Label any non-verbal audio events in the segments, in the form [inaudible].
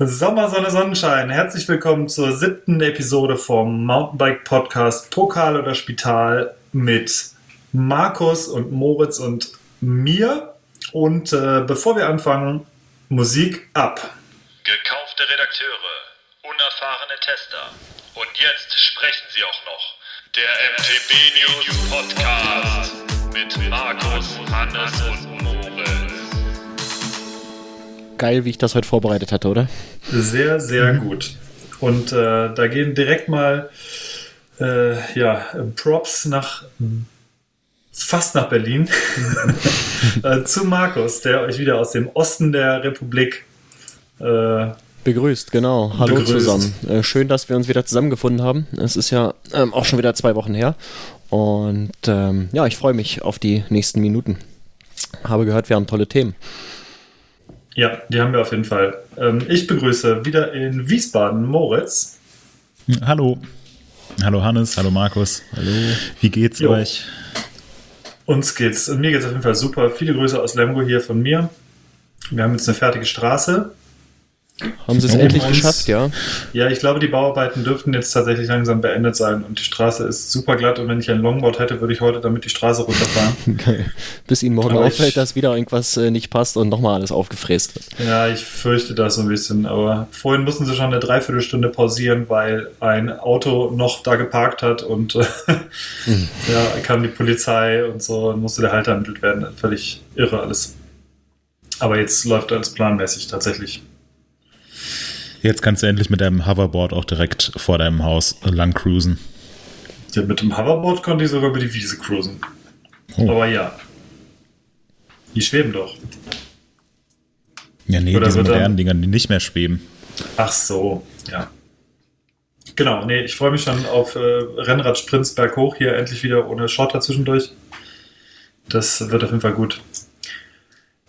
Sommer, Sonne, Sonnenschein. Herzlich willkommen zur siebten Episode vom Mountainbike Podcast Pokal oder Spital mit Markus und Moritz und mir. Und äh, bevor wir anfangen, Musik ab. Gekaufte Redakteure, unerfahrene Tester. Und jetzt sprechen sie auch noch. Der MTB News Podcast mit Markus, Hannes und Moritz. Geil, wie ich das heute vorbereitet hatte, oder? Sehr, sehr gut. Und äh, da gehen direkt mal äh, ja, Props nach fast nach Berlin [laughs] äh, zu Markus, der euch wieder aus dem Osten der Republik äh, Begrüßt, genau. Hallo Begrüßt. zusammen. Äh, schön, dass wir uns wieder zusammengefunden haben. Es ist ja ähm, auch schon wieder zwei Wochen her. Und ähm, ja, ich freue mich auf die nächsten Minuten. Habe gehört, wir haben tolle Themen. Ja, die haben wir auf jeden Fall. Ähm, ich begrüße wieder in Wiesbaden Moritz. Hallo. Hallo Hannes, hallo Markus. Hallo. Wie geht's Jo. euch? Uns geht's, mir geht's auf jeden Fall super. Viele Grüße aus Lemgo hier von mir. Wir haben jetzt eine fertige Straße. Haben Sie es endlich uns- geschafft, ja? Ja, ich glaube, die Bauarbeiten dürften jetzt tatsächlich langsam beendet sein und die Straße ist super glatt und wenn ich ein Longboard hätte, würde ich heute damit die Straße runterfahren. [laughs] Geil. Bis Ihnen morgen Aber ich- auffällt, dass wieder irgendwas äh, nicht passt und nochmal alles aufgefräst wird. ja, ich fürchte das so ein bisschen, aber vorhin mussten sie schon eine Dreiviertelstunde pausieren, weil ein Auto noch da geparkt hat und [laughs] äh, ja, kam die Polizei und so und musste der Halter ermittelt werden. Völlig irre alles. Aber jetzt läuft alles planmäßig tatsächlich. Jetzt kannst du endlich mit deinem Hoverboard auch direkt vor deinem Haus lang cruisen. Ja, mit dem Hoverboard konnte ich sogar über die Wiese cruisen. Oh. Aber ja. Die schweben doch. Ja, nee, Oder diese modernen Dinger, die nicht mehr schweben. Ach so, ja. Genau, nee, ich freue mich schon auf äh, Rennradsprints berghoch hier endlich wieder ohne Schotter zwischendurch. Das wird auf jeden Fall gut.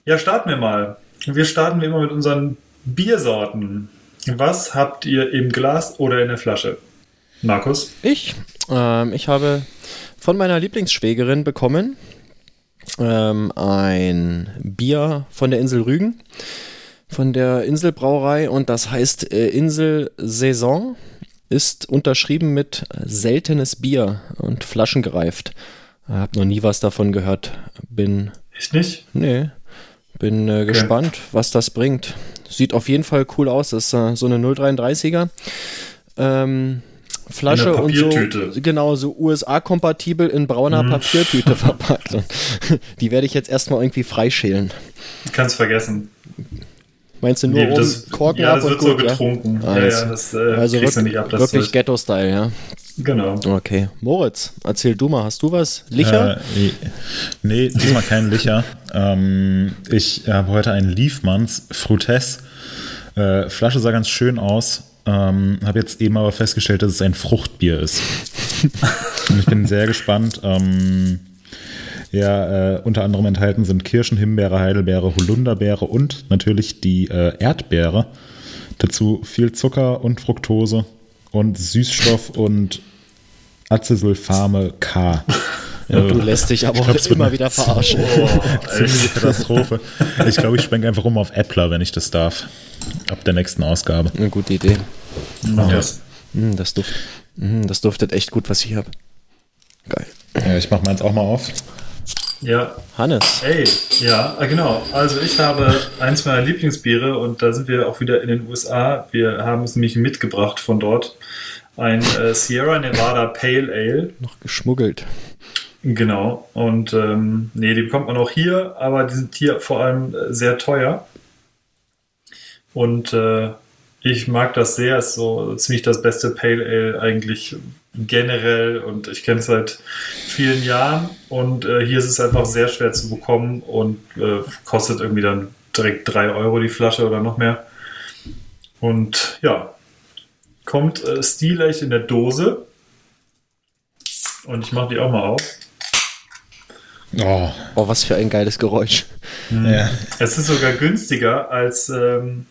Ja, starten wir mal. Wir starten wie immer mit unseren Biersorten. Was habt ihr im Glas oder in der Flasche? Markus? Ich, ähm, ich habe von meiner Lieblingsschwägerin bekommen ähm, ein Bier von der Insel Rügen, von der Inselbrauerei und das heißt äh, Insel Saison, ist unterschrieben mit seltenes Bier und flaschengereift. Hab noch nie was davon gehört. Bin, Ich nicht? nee, bin äh, gespannt, was das bringt. Sieht auf jeden Fall cool aus. Das ist äh, so eine 033er. Ähm, Flasche und so, genau, so USA-kompatibel in brauner Mhm. Papiertüte [laughs] verpackt. Die werde ich jetzt erstmal irgendwie freischälen. Kannst vergessen. Meinst du nur Nee, das, Korken ja, ab das und wird so gut, ja? getrunken. Ja, Alles. ja, das äh, Also kriegst du nicht ab. Das wirklich. Ghetto-Style, ja. Genau. Okay. Moritz, erzähl du mal, hast du was? Licher? Äh, nee, diesmal kein Licher. ähm, ich habe heute einen Liefmanns Frutes. Äh, Flasche sah ganz schön aus. Ähm, habe jetzt eben aber festgestellt, dass es ein Fruchtbier ist. [laughs] Und ich bin sehr gespannt. Ähm, ja, äh, unter anderem enthalten sind Kirschen, Himbeere, Heidelbeere, Holunderbeere und natürlich die äh, Erdbeere. Dazu viel Zucker und Fructose und Süßstoff und Acesulfame K. [laughs] Ja, du lässt dich aber glaub, immer wieder verarschen. [laughs] Ziemliche Katastrophe. Ich glaube, ich schwenke einfach um auf Appler, wenn ich das darf. Ab der nächsten Ausgabe. Eine gute Idee. Mach Ja. das. Mm, das, duft, mm, das duftet echt gut, was ich habe. Geil. Ja, ich mache meins auch mal auf. Ja, Hannes. Ey, ja, ah, genau. Also ich habe eins meiner Lieblingsbiere und da sind wir auch wieder in den USA. Wir haben es nämlich mitgebracht von dort. Ein äh, Sierra Nevada Pale Ale. Noch geschmuggelt. Genau. Und ähm, nee, die bekommt man auch hier, aber die sind hier vor allem äh, sehr teuer. Und äh, ich mag das sehr. Ist so ziemlich das beste Pale Ale eigentlich generell und ich kenne es seit vielen Jahren. Und äh, hier ist es einfach sehr schwer zu bekommen und äh, kostet irgendwie dann direkt 3 Euro die Flasche oder noch mehr. Und ja, kommt äh, stilecht in der Dose. Und ich mache die auch mal auf. Oh, Oh, was für ein geiles Geräusch. ja. Es ist sogar günstiger als, ähm,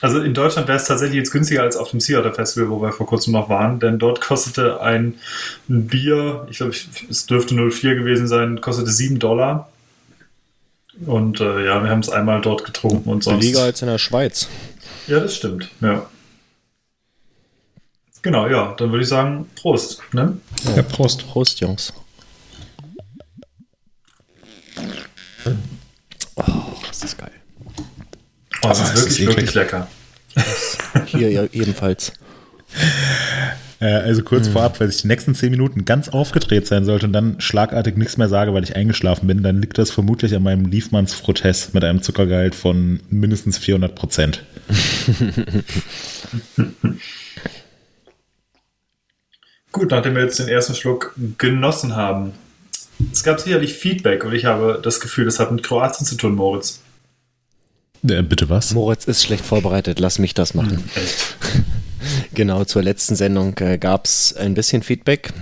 also in Deutschland wäre es tatsächlich jetzt günstiger als auf dem Sea Otter Festival, wo wir vor kurzem noch waren, denn dort kostete ein, ein Bier, ich glaube, es dürfte 04 gewesen sein, kostete 7 Dollar. Und äh, ja, wir haben es einmal dort getrunken und sonst. Billiger als in der Schweiz. Ja, das stimmt. Ja. Genau, ja, dann würde ich sagen, Prost. Ne? Ja, Prost. Prost, Jungs. Oh, das ist geil. Oh, das Ah, ist wirklich, wirklich lecker. [laughs] Hier ja, ebenfalls. Äh, also kurz vorab, weil ich die nächsten zehn Minuten ganz aufgedreht sein sollte und dann schlagartig nichts mehr sage, weil ich eingeschlafen bin, dann liegt das vermutlich an meinem Liefmanns Frotess mit einem Zuckergehalt von mindestens 400 Prozent. [laughs] Gut, nachdem wir jetzt den ersten Schluck genossen haben. Es gab sicherlich Feedback und ich habe das Gefühl, das hat mit Kroatien zu tun, Moritz. Äh, bitte was? Moritz ist schlecht vorbereitet, lass mich das machen. Echt. [laughs] Genau, zur letzten Sendung äh, gab es ein bisschen Feedback.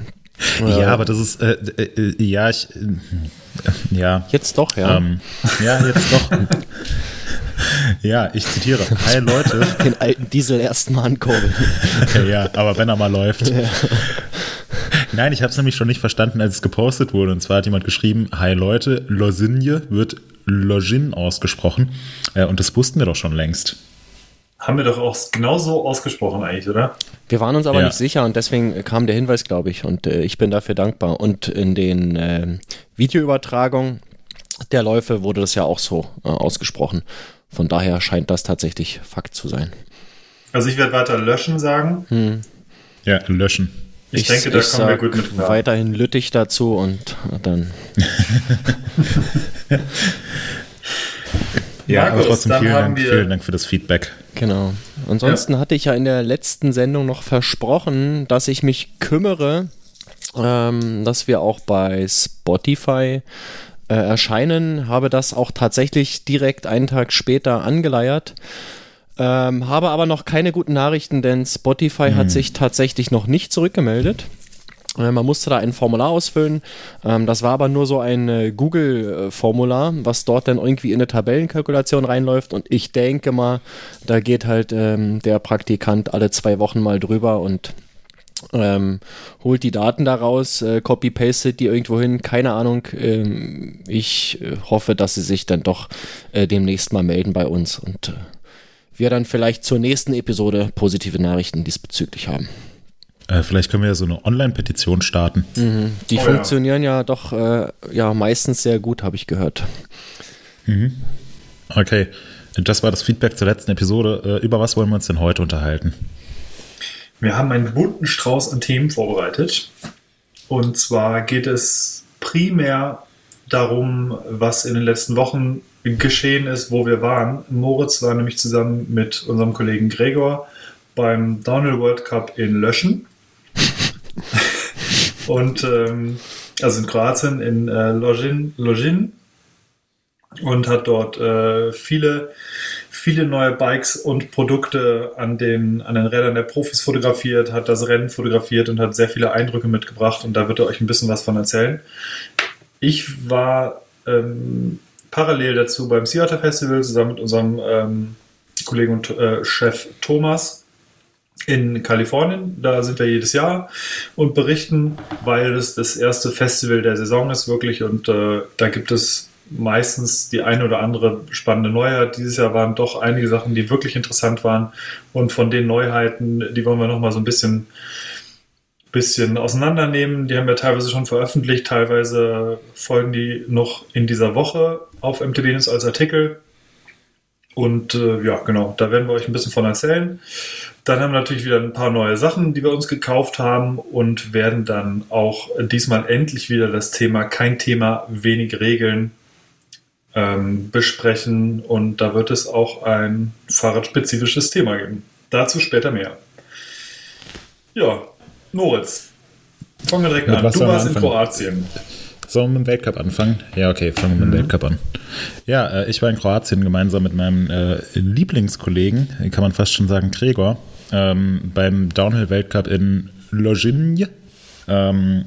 Ja, aber das ist, äh, äh, äh, ja, ich, äh, ja. Jetzt doch, ja. Ähm, ja, jetzt doch. [laughs] [laughs] ja, ich zitiere. Hi Leute. [laughs] Den alten Diesel erstmal ankurbeln. ja, aber wenn er mal läuft. Nein, ich habe es nämlich schon nicht verstanden, als es gepostet wurde. Und zwar hat jemand geschrieben, Hi Leute, Losinje wird Login ausgesprochen. Äh, und das wussten wir doch schon längst. Haben wir doch auch genauso ausgesprochen eigentlich, oder? Wir waren uns aber Ja. nicht sicher und deswegen kam der Hinweis, glaube ich, und äh, ich bin dafür dankbar. Und in den äh, Videoübertragungen der Läufe wurde das ja auch so äh, ausgesprochen. Von daher scheint das tatsächlich Fakt zu sein. Also ich werde weiter löschen sagen. Ja, löschen. Ich, denke, da kommen wir gut mit klar. weiterhin Lüttich dazu und dann [laughs] [laughs] Ja, Markus, aber trotzdem dann vielen haben Dank, wir- vielen Dank für das Feedback. Genau. Ansonsten hatte ich ja in der letzten Sendung noch versprochen, dass ich mich kümmere, ähm, dass wir auch bei Spotify äh, erscheinen. Habe das auch tatsächlich direkt einen Tag später angeleiert. Ähm, habe aber noch keine guten Nachrichten, denn Spotify hat sich tatsächlich noch nicht zurückgemeldet. Äh, Man musste da ein Formular ausfüllen. Ähm, das war aber nur so ein äh, Google-Formular, was dort dann irgendwie in eine Tabellenkalkulation reinläuft. Und ich denke mal, da geht halt ähm, der Praktikant alle zwei Wochen mal drüber und ähm, holt die Daten daraus, äh, copy-pastet die irgendwo hin, keine Ahnung. Ähm, ich äh, hoffe, dass sie sich dann doch äh, demnächst mal melden bei uns und äh, wir dann vielleicht zur nächsten Episode positive Nachrichten diesbezüglich haben. Äh, vielleicht können wir ja so eine Online-Petition starten. Die Oh ja. funktionieren ja. doch äh, ja meistens sehr gut, habe ich gehört. Okay, das war das Feedback zur letzten Episode. Äh, über was wollen wir uns denn heute unterhalten? Wir haben einen bunten Strauß an Themen vorbereitet. Und zwar geht es primär darum, was in den letzten Wochen geschehen ist, wo wir waren. Moritz war nämlich zusammen mit unserem Kollegen Gregor beim Downhill World Cup in Löschen. [laughs] und ähm, also in Kroatien, in äh, Login, Login und hat dort äh, viele, viele neue Bikes und Produkte an den, an den Rädern der Profis fotografiert, hat das Rennen fotografiert und hat sehr viele Eindrücke mitgebracht und da wird er euch ein bisschen was von erzählen. Ich war ähm, parallel dazu beim Seattle Festival zusammen mit unserem ähm, Kollegen und äh, Chef Thomas in Kalifornien. Da sind wir jedes Jahr und berichten, weil es das erste Festival der Saison ist wirklich und äh, da gibt es meistens die eine oder andere spannende Neuheit. Dieses Jahr waren doch einige Sachen, die wirklich interessant waren und von den Neuheiten, die wollen wir noch mal so ein bisschen bisschen auseinandernehmen. Die haben wir teilweise schon veröffentlicht, teilweise folgen die noch in dieser Woche auf MTB als Artikel. Und äh, ja, genau, da werden wir euch ein bisschen von erzählen. Dann haben wir natürlich wieder ein paar neue Sachen, die wir uns gekauft haben und werden dann auch diesmal endlich wieder das Thema kein Thema, wenig Regeln ähm, besprechen. Und da wird es auch ein fahrradspezifisches Thema geben. Dazu später mehr. Ja, Moritz, fangen wir direkt Mit an. was Du warst in? Kroatien. Sollen wir mit dem Weltcup anfangen? Ja, okay, fangen wir mit dem Weltcup an. Ja, äh, ich war in Kroatien gemeinsam mit meinem äh, Lieblingskollegen, kann man fast schon sagen, Gregor, ähm, beim Downhill-Weltcup in Lozhinj. Ähm,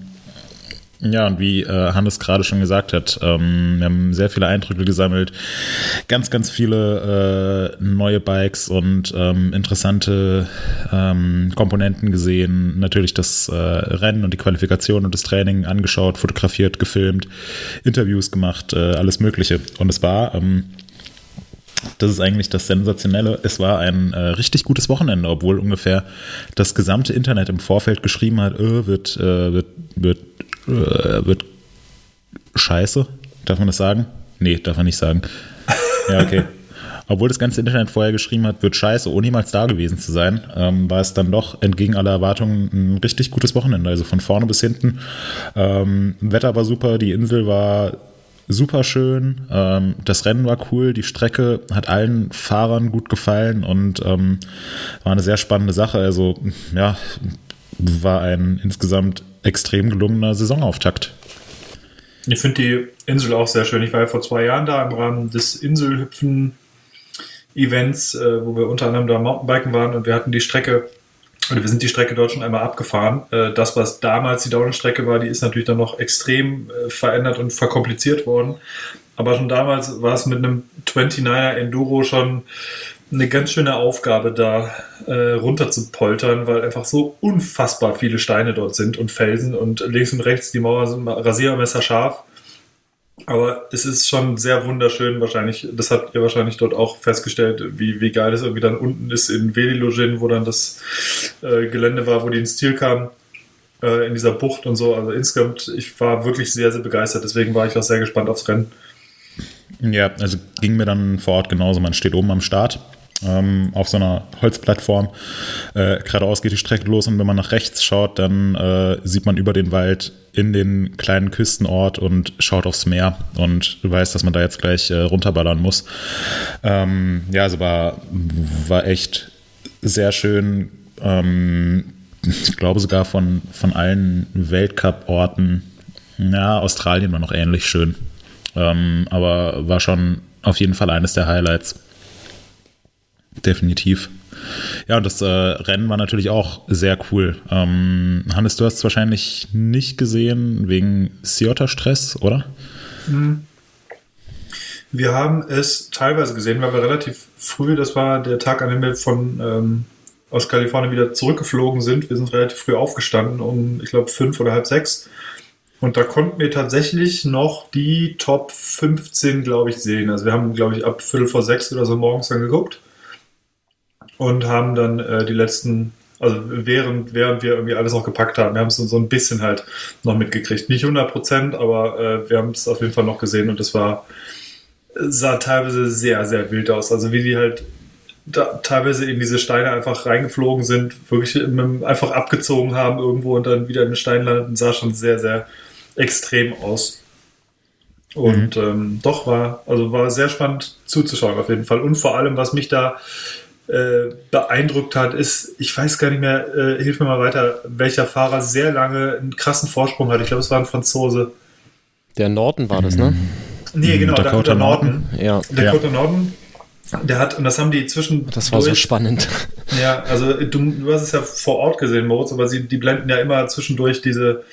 ja, und wie äh, Hannes gerade schon gesagt hat, ähm, wir haben sehr viele Eindrücke gesammelt, ganz, ganz viele äh, neue Bikes und ähm, interessante ähm, Komponenten gesehen. Natürlich das äh, Rennen und die Qualifikation und das Training angeschaut, fotografiert, gefilmt, Interviews gemacht, äh, alles Mögliche. Und es war ähm, das ist eigentlich das Sensationelle. Es war ein äh, richtig gutes Wochenende, obwohl ungefähr das gesamte Internet im Vorfeld geschrieben hat, äh, wird, äh, wird, wird, wird scheiße. Darf man das sagen? Nee, darf man nicht sagen. Ja, okay. [laughs] Obwohl das ganze Internet vorher geschrieben hat, wird scheiße, ohne jemals da gewesen zu sein, ähm, war es dann doch entgegen aller Erwartungen ein richtig gutes Wochenende. Also von vorne bis hinten. Ähm, Wetter war super, die Insel war super schön. Ähm, das Rennen war cool, die Strecke hat allen Fahrern gut gefallen und ähm, war eine sehr spannende Sache. Also ja, war ein insgesamt extrem gelungener Saisonauftakt. Ich finde die Insel auch sehr schön. Ich war ja vor zwei Jahren da im Rahmen des Inselhüpfen-Events, äh, wo wir unter anderem da Mountainbiken waren und wir hatten die Strecke, oder wir sind die Strecke dort schon einmal abgefahren. Äh, das, was damals die Downhill-Strecke war, die ist natürlich dann noch extrem äh, verändert und verkompliziert worden. Aber schon damals war es mit einem 29er Enduro schon eine ganz schöne Aufgabe, da äh, runter zu poltern, weil einfach so unfassbar viele Steine dort sind und Felsen und links und rechts die Mauer sind rasiermesser scharf. Aber es ist schon sehr wunderschön, wahrscheinlich, das habt ihr wahrscheinlich dort auch festgestellt, wie, wie geil es irgendwie dann unten ist in Velilogin, wo dann das äh, Gelände war, wo die ins Ziel kamen, äh, in dieser Bucht und so. Also insgesamt, ich war wirklich sehr, sehr begeistert, deswegen war ich auch sehr gespannt aufs Rennen. Ja, also ging mir dann vor Ort genauso. Man steht oben am Start ähm, auf so einer Holzplattform. Äh, geradeaus geht die Strecke los und wenn man nach rechts schaut, dann äh, sieht man über den Wald in den kleinen Küstenort und schaut aufs Meer und du weißt, dass man da jetzt gleich äh, runterballern muss. Ähm, ja, also war, war echt sehr schön. Ähm, ich glaube sogar von, von allen Weltcup-Orten, ja, Australien war noch ähnlich schön. Ähm, aber war schon auf jeden Fall eines der Highlights. Definitiv. Ja, und das äh, Rennen war natürlich auch sehr cool. Ähm, Hannes, du hast es wahrscheinlich nicht gesehen wegen Ciotta-Stress, oder? Hm. Wir haben es teilweise gesehen, weil wir relativ früh, das war der Tag, an dem wir von ähm, aus Kalifornien wieder zurückgeflogen sind. Wir sind relativ früh aufgestanden, um, ich glaube, fünf oder halb sechs. Und da konnten wir tatsächlich noch die Top 15, glaube ich, sehen. Also wir haben, glaube ich, ab Viertel vor sechs oder so morgens dann geguckt und haben dann äh, die letzten, also während, während wir irgendwie alles noch gepackt haben, wir haben es so ein bisschen halt noch mitgekriegt. Nicht 100 Prozent, aber äh, wir haben es auf jeden Fall noch gesehen und es war, sah teilweise sehr, sehr wild aus. Also wie die halt da teilweise in diese Steine einfach reingeflogen sind, wirklich einfach abgezogen haben irgendwo und dann wieder in den Stein landeten, sah schon sehr, sehr extrem aus. Und mhm. ähm, doch war, also war sehr spannend zuzuschauen auf jeden Fall. Und vor allem, was mich da äh, beeindruckt hat, ist, ich weiß gar nicht mehr, äh, hilf mir mal weiter, welcher Fahrer sehr lange einen krassen Vorsprung hat. Ich glaube, es war ein Franzose. Der Norton war das, ne? Nee, genau, Dakota, Dakota Norton. Norton. Ja. Dakota ja. Norton. Der hat, und das haben die zwischen. Das war so spannend. [laughs] Ja, also du, du hast es ja vor Ort gesehen, Moritz, aber sie, die blenden ja immer zwischendurch diese,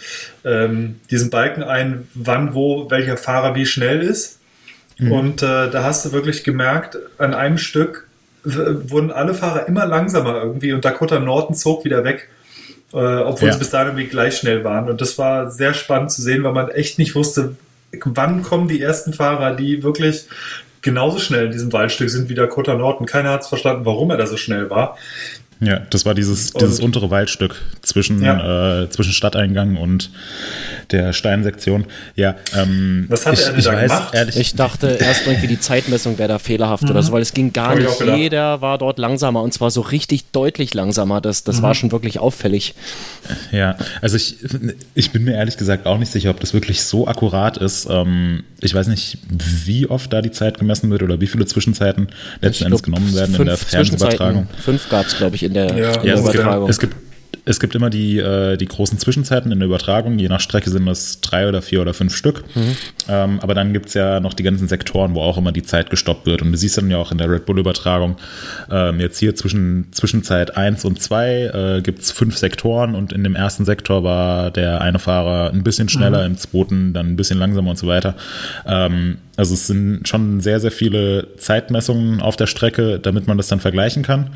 ähm, diesen Balken ein, wann, wo, welcher Fahrer wie schnell ist. Mhm. Und äh, da hast du wirklich gemerkt, an einem Stück, wurden alle Fahrer immer langsamer irgendwie und Dakota Norton zog wieder weg, äh, obwohl ja. sie bis dahin irgendwie gleich schnell waren. Und das war sehr spannend zu sehen, weil man echt nicht wusste, wann kommen die ersten Fahrer, die wirklich genauso schnell in diesem Waldstück sind wie Dakota Norton. Keiner hat es verstanden, warum er da so schnell war. Ja, das war dieses, dieses untere Waldstück zwischen, ja. äh, zwischen Stadteingang und der Steinsektion. Ja, ähm, Was hat ich, er denn da weiß, gemacht? Ehrlich, ich dachte erst irgendwie die Zeitmessung wäre da fehlerhaft mhm. oder so, weil es ging gar nicht. Jeder war dort langsamer und zwar so richtig deutlich langsamer. Das, das mhm. war schon wirklich auffällig. Ja, also ich, ich bin mir ehrlich gesagt auch nicht sicher, ob das wirklich so akkurat ist. Ähm, ich weiß nicht, wie oft da die Zeit gemessen wird oder wie viele Zwischenzeiten letzten Endes genommen werden in der Fernsehübertragung. Fünf gab es, glaube ich, in in der, ja, in der Übertragung. Es gibt, es gibt es gibt immer die, äh, die großen Zwischenzeiten in der Übertragung. Je nach Strecke sind das drei oder vier oder fünf Stück. Mhm. Ähm, aber dann gibt es ja noch die ganzen Sektoren, wo auch immer die Zeit gestoppt wird. Und du siehst dann ja auch in der Red Bull-Übertragung, ähm, jetzt hier zwischen Zwischenzeit eins und zwei äh, gibt es fünf Sektoren und in dem ersten Sektor war der eine Fahrer ein bisschen schneller, mhm. im zweiten dann ein bisschen langsamer und so weiter. Ähm, also es sind schon sehr, sehr viele Zeitmessungen auf der Strecke, damit man das dann vergleichen kann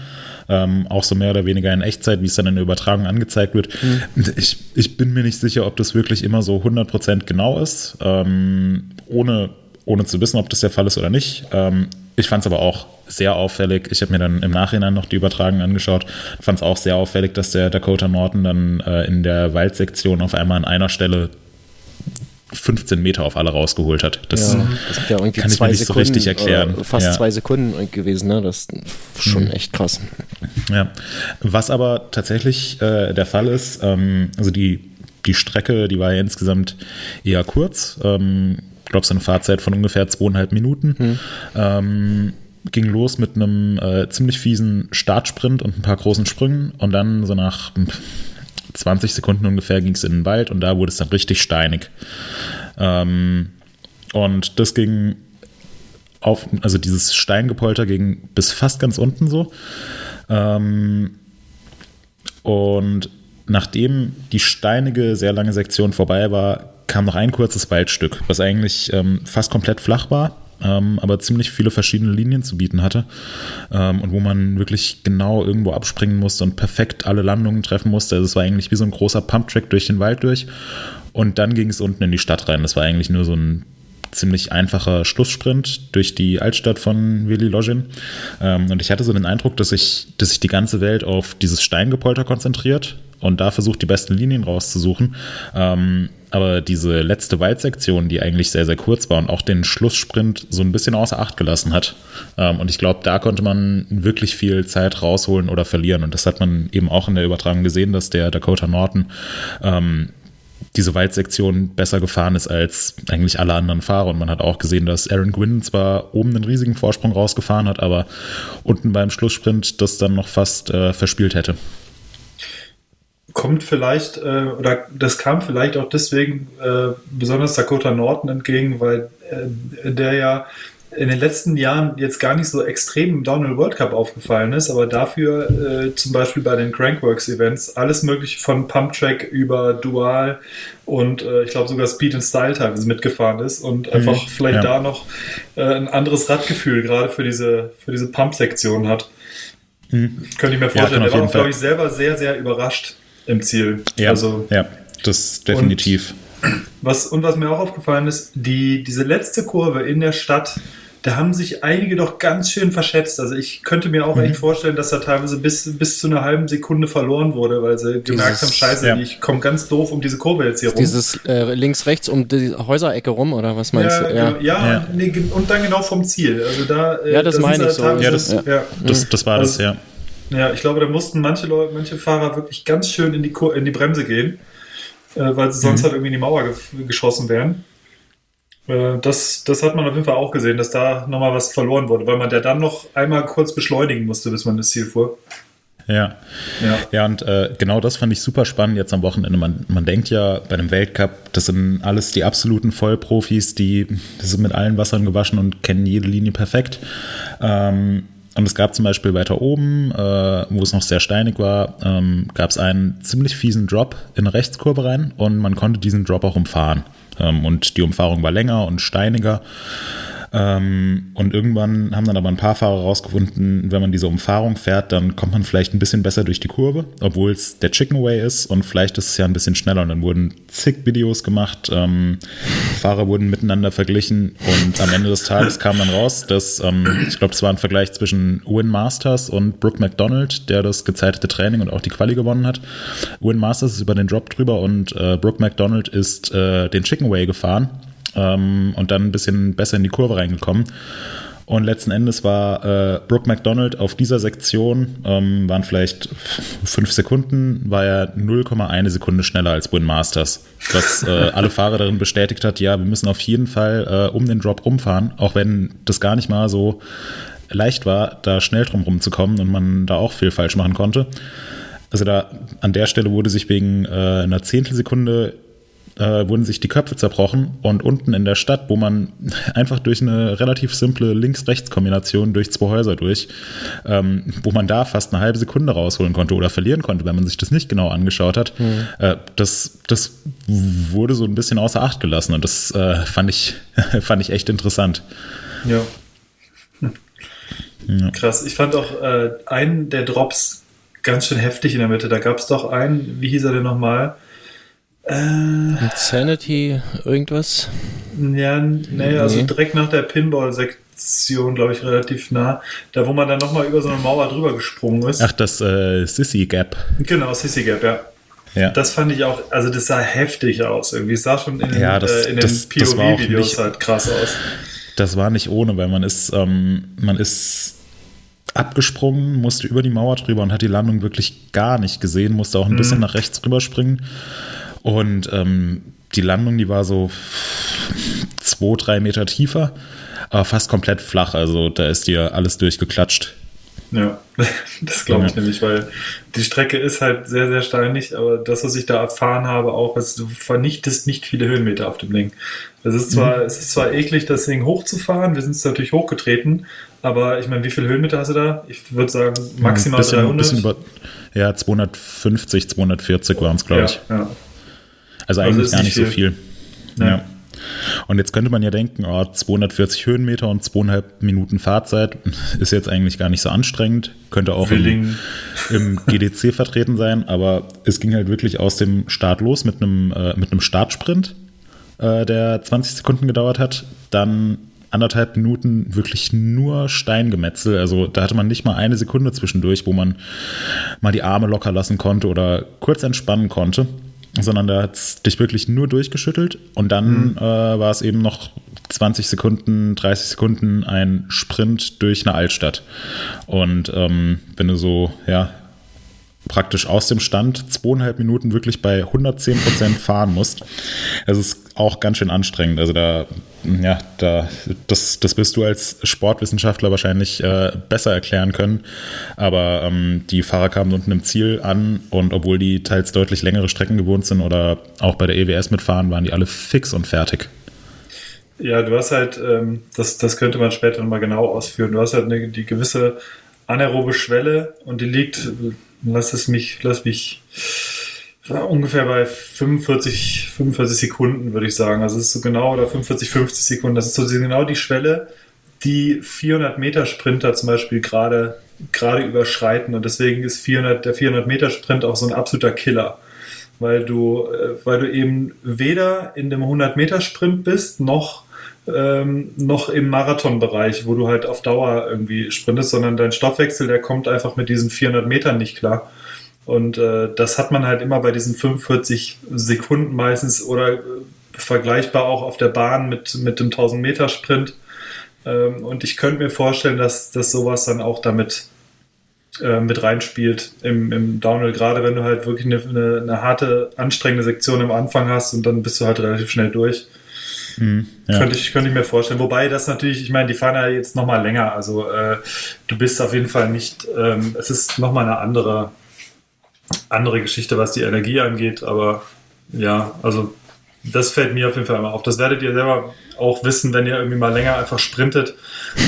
ähm, auch so mehr oder weniger in Echtzeit, wie es dann in der Übertragung angezeigt wird. Mhm. Ich, ich bin mir nicht sicher, ob das wirklich immer so 100% genau ist, ähm, ohne, ohne zu wissen, ob das der Fall ist oder nicht. Ähm, ich fand es aber auch sehr auffällig. Ich habe mir dann im Nachhinein noch die Übertragung angeschaut. Fand es auch sehr auffällig, dass der Dakota Norton dann äh, in der Waldsektion auf einmal an einer Stelle 15 Meter auf alle rausgeholt hat. Das, ja, das hat ja irgendwie kann ich zwei mir nicht so Sekunden, richtig erklären. äh, fast Ja. zwei Sekunden gewesen, ne? Das ist schon Mhm. echt krass. Ja, was aber tatsächlich äh, der Fall ist, ähm, also die, die Strecke, die war ja insgesamt eher kurz. Ähm, ich glaube, so eine Fahrzeit von ungefähr zweieinhalb Minuten. Ähm, ging los mit einem äh, ziemlich fiesen Startsprint und ein paar großen Sprüngen und dann so nach 20 Sekunden ungefähr ging es in den Wald und da wurde es dann richtig steinig. Ähm, und das ging auf, also dieses Steingepolter ging bis fast ganz unten so. Ähm, und nachdem die steinige, sehr lange Sektion vorbei war, kam noch ein kurzes Waldstück, was eigentlich ähm, fast komplett flach war, ähm, aber ziemlich viele verschiedene Linien zu bieten hatte ähm, und wo man wirklich genau irgendwo abspringen musste und perfekt alle Landungen treffen musste. Also es war eigentlich wie so ein großer Pumptrack durch den Wald durch und dann ging es unten in die Stadt rein. Das war eigentlich nur so ein ziemlich einfacher Schlusssprint durch die Altstadt von Willi Login. Ähm, und ich hatte so den Eindruck, dass sich, dass sich die ganze Welt auf dieses Steingepolter konzentriert und da versucht, die besten Linien rauszusuchen. Aber diese letzte Waldsektion, die eigentlich sehr, sehr kurz war und auch den Schlusssprint so ein bisschen außer Acht gelassen hat. Ähm, und ich glaube, da konnte man wirklich viel Zeit rausholen oder verlieren. Und das hat man eben auch in der Übertragung gesehen, dass der Dakota Norton ähm, diese Waldsektion besser gefahren ist als eigentlich alle anderen Fahrer. Und man hat auch gesehen, dass Aaron Gwynn zwar oben einen riesigen Vorsprung rausgefahren hat, aber unten beim Schlusssprint das dann noch fast äh, verspielt hätte. Kommt vielleicht, äh, oder das kam vielleicht auch deswegen äh, besonders Dakota Norton entgegen, weil äh, der ja in den letzten Jahren jetzt gar nicht so extrem im Downhill World Cup aufgefallen ist, aber dafür äh, zum Beispiel bei den Crankworks Events alles mögliche von Pumptrack über Dual und äh, ich glaube sogar Speed and Style teilweise mitgefahren ist und einfach vielleicht ja. da noch äh, ein anderes Radgefühl gerade für diese, für diese Pump-Sektion hat. Könnte ich mir vorstellen. auf der war glaube ich, selber sehr, sehr überrascht im Ziel. Ja, Also, ja das definitiv. was, und was mir auch aufgefallen ist, die, diese letzte Kurve in der Stadt, da haben sich einige doch ganz schön verschätzt. Also ich könnte mir Mhm. auch echt vorstellen, dass da teilweise bis, bis zu einer halben Sekunde verloren wurde, weil sie gemerkt haben, scheiße, ja. ich komme ganz doof um diese Kurve jetzt hier rum. Dieses äh, links-rechts um die Häuserecke rum, oder was meinst ja, du? genau, ja, Ja. Nee, ge- und dann genau vom Ziel. Also da, äh, Ja, das da meine sie ich so. Ja, das- ja. Das, das war das, Also- ja. Ja, ich glaube, da mussten manche Leute, manche Fahrer wirklich ganz schön in die, Kur in die Bremse gehen, äh, weil sie Mhm. sonst halt irgendwie in die Mauer ge geschossen wären. Äh, das, das hat man auf jeden Fall auch gesehen, dass da nochmal was verloren wurde, weil man ja dann noch einmal kurz beschleunigen musste, bis man das Ziel fuhr. Ja. Ja. Ja, und äh, genau das fand ich super spannend jetzt am Wochenende. Man, man denkt ja bei einem Weltcup, das sind alles die absoluten Vollprofis, die, die sind mit allen Wassern gewaschen und kennen jede Linie perfekt. Ähm, und es gab zum Beispiel weiter oben, äh, wo es noch sehr steinig war, ähm, gab es einen ziemlich fiesen Drop in eine Rechtskurve rein und man konnte diesen Drop auch umfahren. Ähm, und die Umfahrung war länger und steiniger. Ähm, und irgendwann haben dann aber ein paar Fahrer rausgefunden, wenn man diese Umfahrung fährt, dann kommt man vielleicht ein bisschen besser durch die Kurve, obwohl es der Chicken Way ist und vielleicht ist es ja ein bisschen schneller. Und dann wurden zig Videos gemacht, ähm, Fahrer wurden miteinander verglichen und am Ende des Tages kam dann raus, dass ähm, ich glaube, es war ein Vergleich zwischen Win Masters und Brooke McDonald, der das gezeitete Training und auch die Quali gewonnen hat. Win Masters ist über den Drop drüber und äh, Brooke McDonald ist äh, den Chicken Way gefahren ähm, und dann ein bisschen besser in die Kurve reingekommen. Und letzten Endes war äh, Brooke McDonald auf dieser Sektion, ähm, waren vielleicht fünf Sekunden, war er 0,1 Sekunde schneller als Win Masters. Was äh, [laughs] alle Fahrer darin bestätigt hat, ja, wir müssen auf jeden Fall äh, um den Drop rumfahren, auch wenn das gar nicht mal so leicht war, da schnell drum rumzukommen und man da auch viel falsch machen konnte. Also da an der Stelle wurde sich wegen äh, einer Zehntelsekunde äh, wurden sich die Köpfe zerbrochen und unten in der Stadt, wo man [laughs] einfach durch eine relativ simple Links-Rechts-Kombination durch zwei Häuser durch, ähm, wo man da fast eine halbe Sekunde rausholen konnte oder verlieren konnte, wenn man sich das nicht genau angeschaut hat, äh, das, das wurde so ein bisschen außer Acht gelassen und das äh, fand, ich, [laughs] fand ich echt interessant. Ja. Krass. Ich fand auch äh, einen der Drops ganz schön heftig in der Mitte. Da gab es doch einen, wie hieß er denn nochmal? Insanity, irgendwas? Ja, nee, also Nee. direkt nach der Pinball-Sektion. Glaube ich, relativ nah. Da, wo man dann nochmal über so eine Mauer drüber gesprungen ist. Ach, das äh, Sissy Gap. Genau, Sissy Gap, ja. Ja. Das fand ich auch, also das sah heftig aus irgendwie. Es sah schon in den, ja, das, äh, in das, den POV-Videos halt krass aus. Das war nicht ohne, weil man ist, ähm, man ist abgesprungen, musste über die Mauer drüber und hat die Landung wirklich gar nicht gesehen, musste auch ein mhm. bisschen nach rechts rüberspringen. Und ähm, die Landung, die war so zwei, drei Meter tiefer, aber fast komplett flach. Also da ist dir alles durchgeklatscht. Ja, [laughs] das glaube ich ja. nämlich, weil die Strecke ist halt sehr, sehr steinig, aber das, was ich da erfahren habe, auch, ist, du vernichtest nicht viele Höhenmeter auf dem Ding. Es ist zwar, mhm. es ist zwar eklig, das Ding hochzufahren, wir sind es natürlich hochgetreten, aber ich meine, wie viele Höhenmeter hast du da? Ich würde sagen, maximal bisschen, 300. Bisschen über, ja, 250, 240 waren es, glaube ich. Ja. Also, also eigentlich gar nicht viel. so viel. Ja. ja. Und jetzt könnte man ja denken, oh, 240 Höhenmeter und zweieinhalb Minuten Fahrzeit [laughs] ist jetzt eigentlich gar nicht so anstrengend. Könnte auch im, im, GDC [laughs] vertreten sein, aber es ging halt wirklich aus dem Start los mit einem, äh, mit einem Startsprint, äh, der 20 Sekunden gedauert hat. Dann anderthalb Minuten wirklich nur Steingemetzel. Also da hatte man nicht mal eine Sekunde zwischendurch, wo man mal die Arme locker lassen konnte oder kurz entspannen konnte sondern da hat es dich wirklich nur durchgeschüttelt und dann mhm. äh, war es eben noch 20 Sekunden, 30 Sekunden ein Sprint durch eine Altstadt. Und ähm, wenn du so, ja, praktisch aus dem Stand zweieinhalb Minuten wirklich bei 110 Prozent fahren musst. Es ist auch ganz schön anstrengend. Also da, ja, da, das, das wirst du als Sportwissenschaftler wahrscheinlich äh, besser erklären können. Aber ähm, die Fahrer kamen unten im Ziel an und obwohl die teils deutlich längere Strecken gewohnt sind oder auch bei der EWS mitfahren, waren die alle fix und fertig. Ja, du hast halt, ähm, das, das könnte man später nochmal genau ausführen. Du hast halt eine, die gewisse anaerobe Schwelle und die liegt lass es mich, lass mich ungefähr bei 45, 45 Sekunden, würde ich sagen. Also es ist so genau, oder 45, 50 Sekunden. Das ist so genau die Schwelle, die 400 Meter Sprinter zum Beispiel gerade, gerade überschreiten. Und deswegen ist 400, der 400 Meter Sprint auch so ein absoluter Killer. Weil du, äh, weil du eben weder in dem 100 Meter Sprint bist, noch ähm, noch im Marathonbereich, wo du halt auf Dauer irgendwie sprintest, sondern dein Stoffwechsel, der kommt einfach mit diesen 400 Metern nicht klar. Und äh, das hat man halt immer bei diesen 45 Sekunden meistens oder äh, vergleichbar auch auf der Bahn mit, mit dem 1000 Meter Sprint. Ähm, und ich könnte mir vorstellen, dass, dass sowas dann auch damit äh, mit reinspielt im, im Downhill, gerade wenn du halt wirklich eine, eine, eine harte, anstrengende Sektion am Anfang hast und dann bist du halt relativ schnell durch. Mhm, ja. könnte, ich, könnte ich mir vorstellen. Wobei das natürlich, ich meine, die fahren ja jetzt nochmal länger. Also äh, du bist auf jeden Fall nicht, ähm, es ist nochmal eine andere, andere Geschichte, was die Energie angeht. Aber ja, also das fällt mir auf jeden Fall immer auf. Das werdet ihr selber auch wissen, wenn ihr irgendwie mal länger einfach sprintet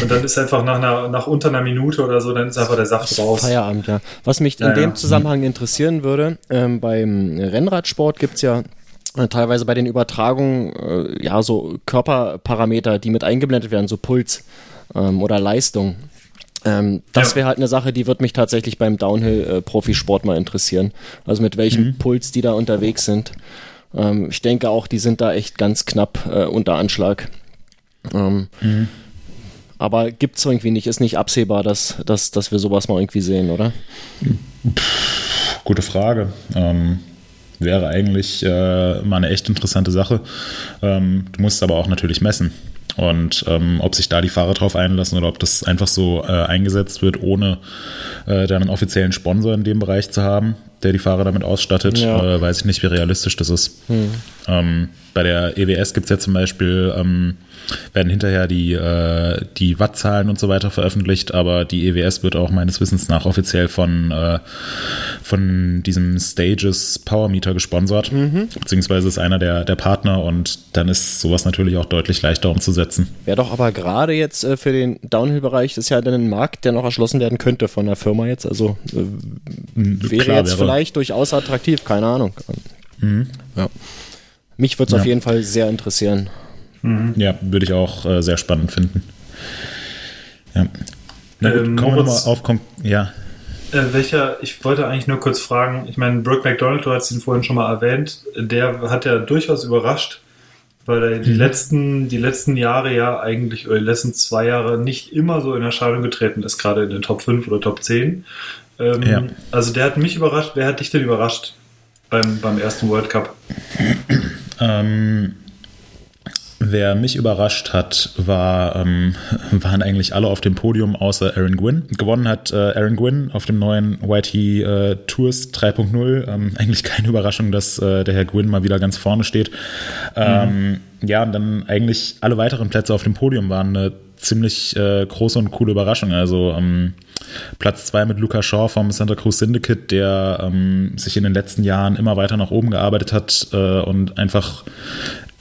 und dann ist einfach nach, einer, nach unter einer Minute oder so, dann ist einfach der Saft raus. Feierabend, ja. Was mich in ja, dem Zusammenhang interessieren würde, ähm, beim Rennradsport gibt es ja äh, teilweise bei den Übertragungen äh, ja so Körperparameter, die mit eingeblendet werden, so Puls ähm, oder Leistung. Ähm, das ja. wäre halt eine Sache, die wird mich tatsächlich beim Downhill-Profisport mal interessieren. Also mit welchem mhm. Puls die da unterwegs sind. Ähm, ich denke auch, die sind da echt ganz knapp äh, unter Anschlag. Ähm, mhm. Aber gibt es irgendwie nicht, ist nicht absehbar, dass, dass, dass wir sowas mal irgendwie sehen, oder? Pff, gute Frage. Ähm, wäre eigentlich äh, mal eine echt interessante Sache. Ähm, du musst aber auch natürlich messen. Und ähm, ob sich da die Fahrer drauf einlassen oder ob das einfach so äh, eingesetzt wird, ohne äh, dann einen offiziellen Sponsor in dem Bereich zu haben, der die Fahrer damit ausstattet, ja. äh, weiß ich nicht, wie realistisch das ist. Hm. Ähm, bei der EWS gibt es ja zum Beispiel ähm, werden hinterher die, äh, die Wattzahlen und so weiter veröffentlicht, aber die EWS wird auch meines Wissens nach offiziell von, äh, von diesem Stages Power Meter gesponsert, mhm. beziehungsweise ist einer der, der Partner und dann ist sowas natürlich auch deutlich leichter umzusetzen. Wäre doch aber gerade jetzt äh, für den Downhill-Bereich, das ist ja dann ein Markt, der noch erschlossen werden könnte von der Firma jetzt, also äh, wäre Klar, jetzt wäre. vielleicht durchaus attraktiv, keine Ahnung. Mhm. Ja. Mich würde es ja. auf jeden Fall sehr interessieren. Mhm. Ja, würde ich auch äh, sehr spannend finden. Ja. Na gut, ähm, kommen wir nochmal auf. Komm, ja. Äh, welcher, ich wollte eigentlich nur kurz fragen, ich meine, Brooke McDonald, du hast ihn vorhin schon mal erwähnt, der hat ja durchaus überrascht, weil er die, letzten, die letzten Jahre ja eigentlich, oder die letzten zwei Jahre nicht immer so in Erscheinung getreten ist, gerade in den Top 5 oder Top 10. Ähm, Ja. Also der hat mich überrascht. Wer hat dich denn überrascht beim, beim ersten World Cup? Ähm, wer mich überrascht hat, war, ähm, [laughs] waren eigentlich alle auf dem Podium außer Aaron Gwynn. Gewonnen hat äh, Aaron Gwynn auf dem neuen YT äh, Tours 3.0. Ähm, [laughs] eigentlich keine Überraschung, dass äh, der Herr Gwynn mal wieder ganz vorne steht. Ähm, Ja, und dann eigentlich alle weiteren Plätze auf dem Podium waren eine ziemlich äh, große und coole Überraschung. Also ähm, Platz zwei mit Luca Shaw vom Santa Cruz Syndicate, der ähm, sich in den letzten Jahren immer weiter nach oben gearbeitet hat äh, und einfach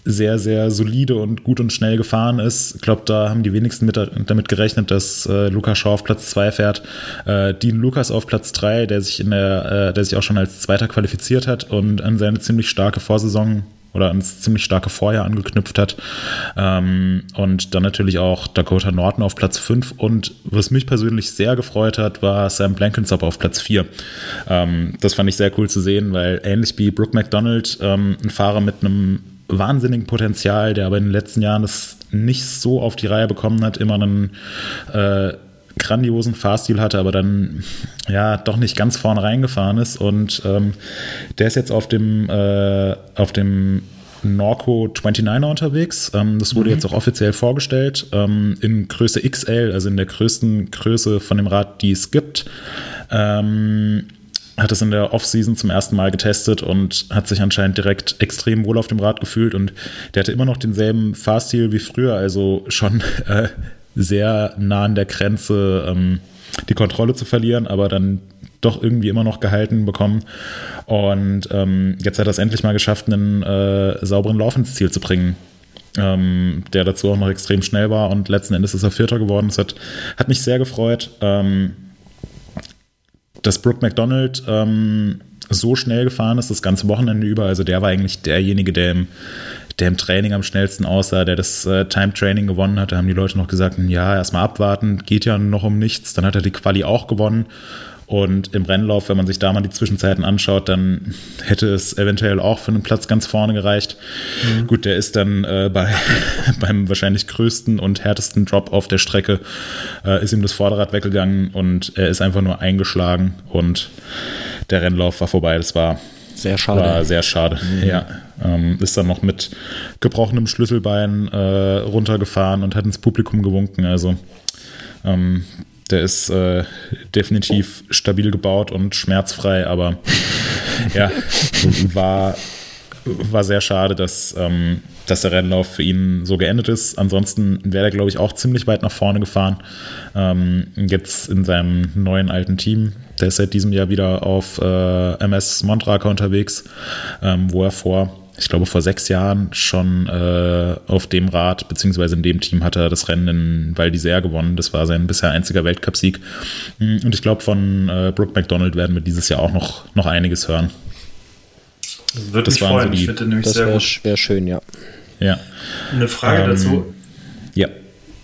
sehr, sehr solide und gut und schnell gefahren ist. Ich glaube, da haben die wenigsten mit, damit gerechnet, dass äh, Luca Shaw auf Platz 2 fährt. Äh, Dean Lucas auf Platz 3, der sich der, äh, der sich auch schon als Zweiter qualifiziert hat und an seine ziemlich starke Vorsaison oder ans ziemlich starke Vorjahr angeknüpft hat. Ähm, und dann natürlich auch Dakota Norton auf Platz 5. Und was mich persönlich sehr gefreut hat, war Sam Blankensop auf Platz 4. Ähm, das fand ich sehr cool zu sehen, weil ähnlich wie Brooke McDonald, ähm, ein Fahrer mit einem wahnsinnigen Potenzial, der aber in den letzten Jahren das nicht so auf die Reihe bekommen hat, immer einen äh, grandiosen Fahrstil hatte, aber dann ja doch nicht ganz vorne reingefahren ist. Und ähm, der ist jetzt auf dem, äh, auf dem Norco 29er unterwegs. Ähm, das wurde jetzt auch offiziell vorgestellt ähm, in Größe XL, also in der größten Größe von dem Rad, die es gibt. Ähm, hat es in der Offseason zum ersten Mal getestet und hat sich anscheinend direkt extrem wohl auf dem Rad gefühlt und der hatte immer noch denselben Fahrstil wie früher, also schon [laughs] äh, sehr nah an der Grenze, ähm, die Kontrolle zu verlieren, aber dann doch irgendwie immer noch gehalten bekommen. Und ähm, jetzt hat er es endlich mal geschafft, einen äh, sauberen Lauf ins Ziel zu bringen. Ähm, der dazu auch noch extrem schnell war und letzten Endes ist er Vierter geworden. Das hat, hat mich sehr gefreut. Ähm, dass Brooke McDonald ähm, so schnell gefahren ist, das ganze Wochenende über. Also der war eigentlich derjenige, der im, der im Training am schnellsten aussah, der das äh, Time-Training gewonnen hat. Da haben die Leute noch gesagt, ja, erstmal abwarten, geht ja noch um nichts. Dann hat er die Quali auch gewonnen. Und im Rennlauf, wenn man sich da mal die Zwischenzeiten anschaut, dann hätte es eventuell auch für einen Platz ganz vorne gereicht. Mhm. Gut, der ist dann äh, bei, [laughs] beim wahrscheinlich größten und härtesten Drop auf der Strecke, äh, ist ihm das Vorderrad weggegangen und er ist einfach nur eingeschlagen und der Rennlauf war vorbei. Das war sehr schade. War sehr schade, mhm. ja. Ähm, ist dann noch mit gebrochenem Schlüsselbein äh, runtergefahren und hat ins Publikum gewunken. Also ähm, der ist äh, definitiv stabil gebaut und schmerzfrei, aber ja, war, war sehr schade, dass, ähm, dass der Rennlauf für ihn so geendet ist. Ansonsten wäre er, glaube ich, auch ziemlich weit nach vorne gefahren. Ähm, jetzt in seinem neuen alten Team. Der ist seit diesem Jahr wieder auf äh, MS Montraka unterwegs, ähm, wo er vor ich glaube, vor sechs Jahren schon äh, auf dem Rad, beziehungsweise in dem Team hat er das Rennen in Val d'Isère gewonnen. Das war sein bisher einziger Weltcupsieg. Und ich glaube, von äh, Brooke McDonald werden wir dieses Jahr auch noch, noch einiges hören. Würde das mich freuen. So die, ich finde nämlich das sehr wär, gut. wäre schön, ja. Ja. Eine Frage Ähm, dazu. Ja.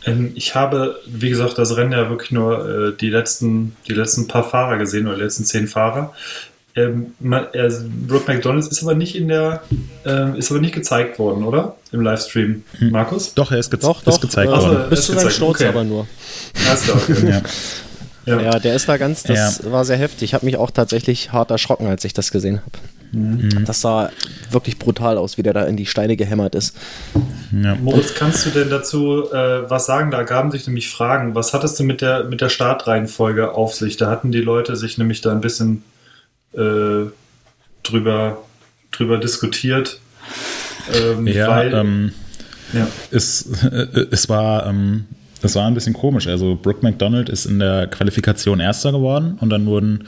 Ähm, Ich habe, wie gesagt, das Rennen ja wirklich nur äh, die, letzten, die letzten paar Fahrer gesehen oder die letzten zehn Fahrer. Ähm, man, er, Brooke McDonalds ist aber nicht in der, ähm, ist aber nicht gezeigt worden, oder? Im Livestream. Markus? Doch, er ist, ge Doch, ist doch. gezeigt äh, worden. bis ist zu seinem gezeigt, Sturz okay. aber nur. Alles klar, okay. [laughs] Ja. ja. Ja, der ist da ganz, das war sehr heftig. Ich habe mich auch tatsächlich hart erschrocken, als ich das gesehen habe. Mhm. Das sah wirklich brutal aus, wie der da in die Steine gehämmert ist. Ja. Moritz, kannst du denn dazu äh, was sagen? Da gaben sich nämlich Fragen. Was hattest du mit der, mit der Startreihenfolge auf sich? Da hatten die Leute sich nämlich da ein bisschen äh, drüber, drüber diskutiert. Ähm, Ja, weil, ähm, ja. es, äh, es war ähm, es war ein bisschen komisch. Also Brooke McDonald ist in der Qualifikation Erster geworden und dann wurden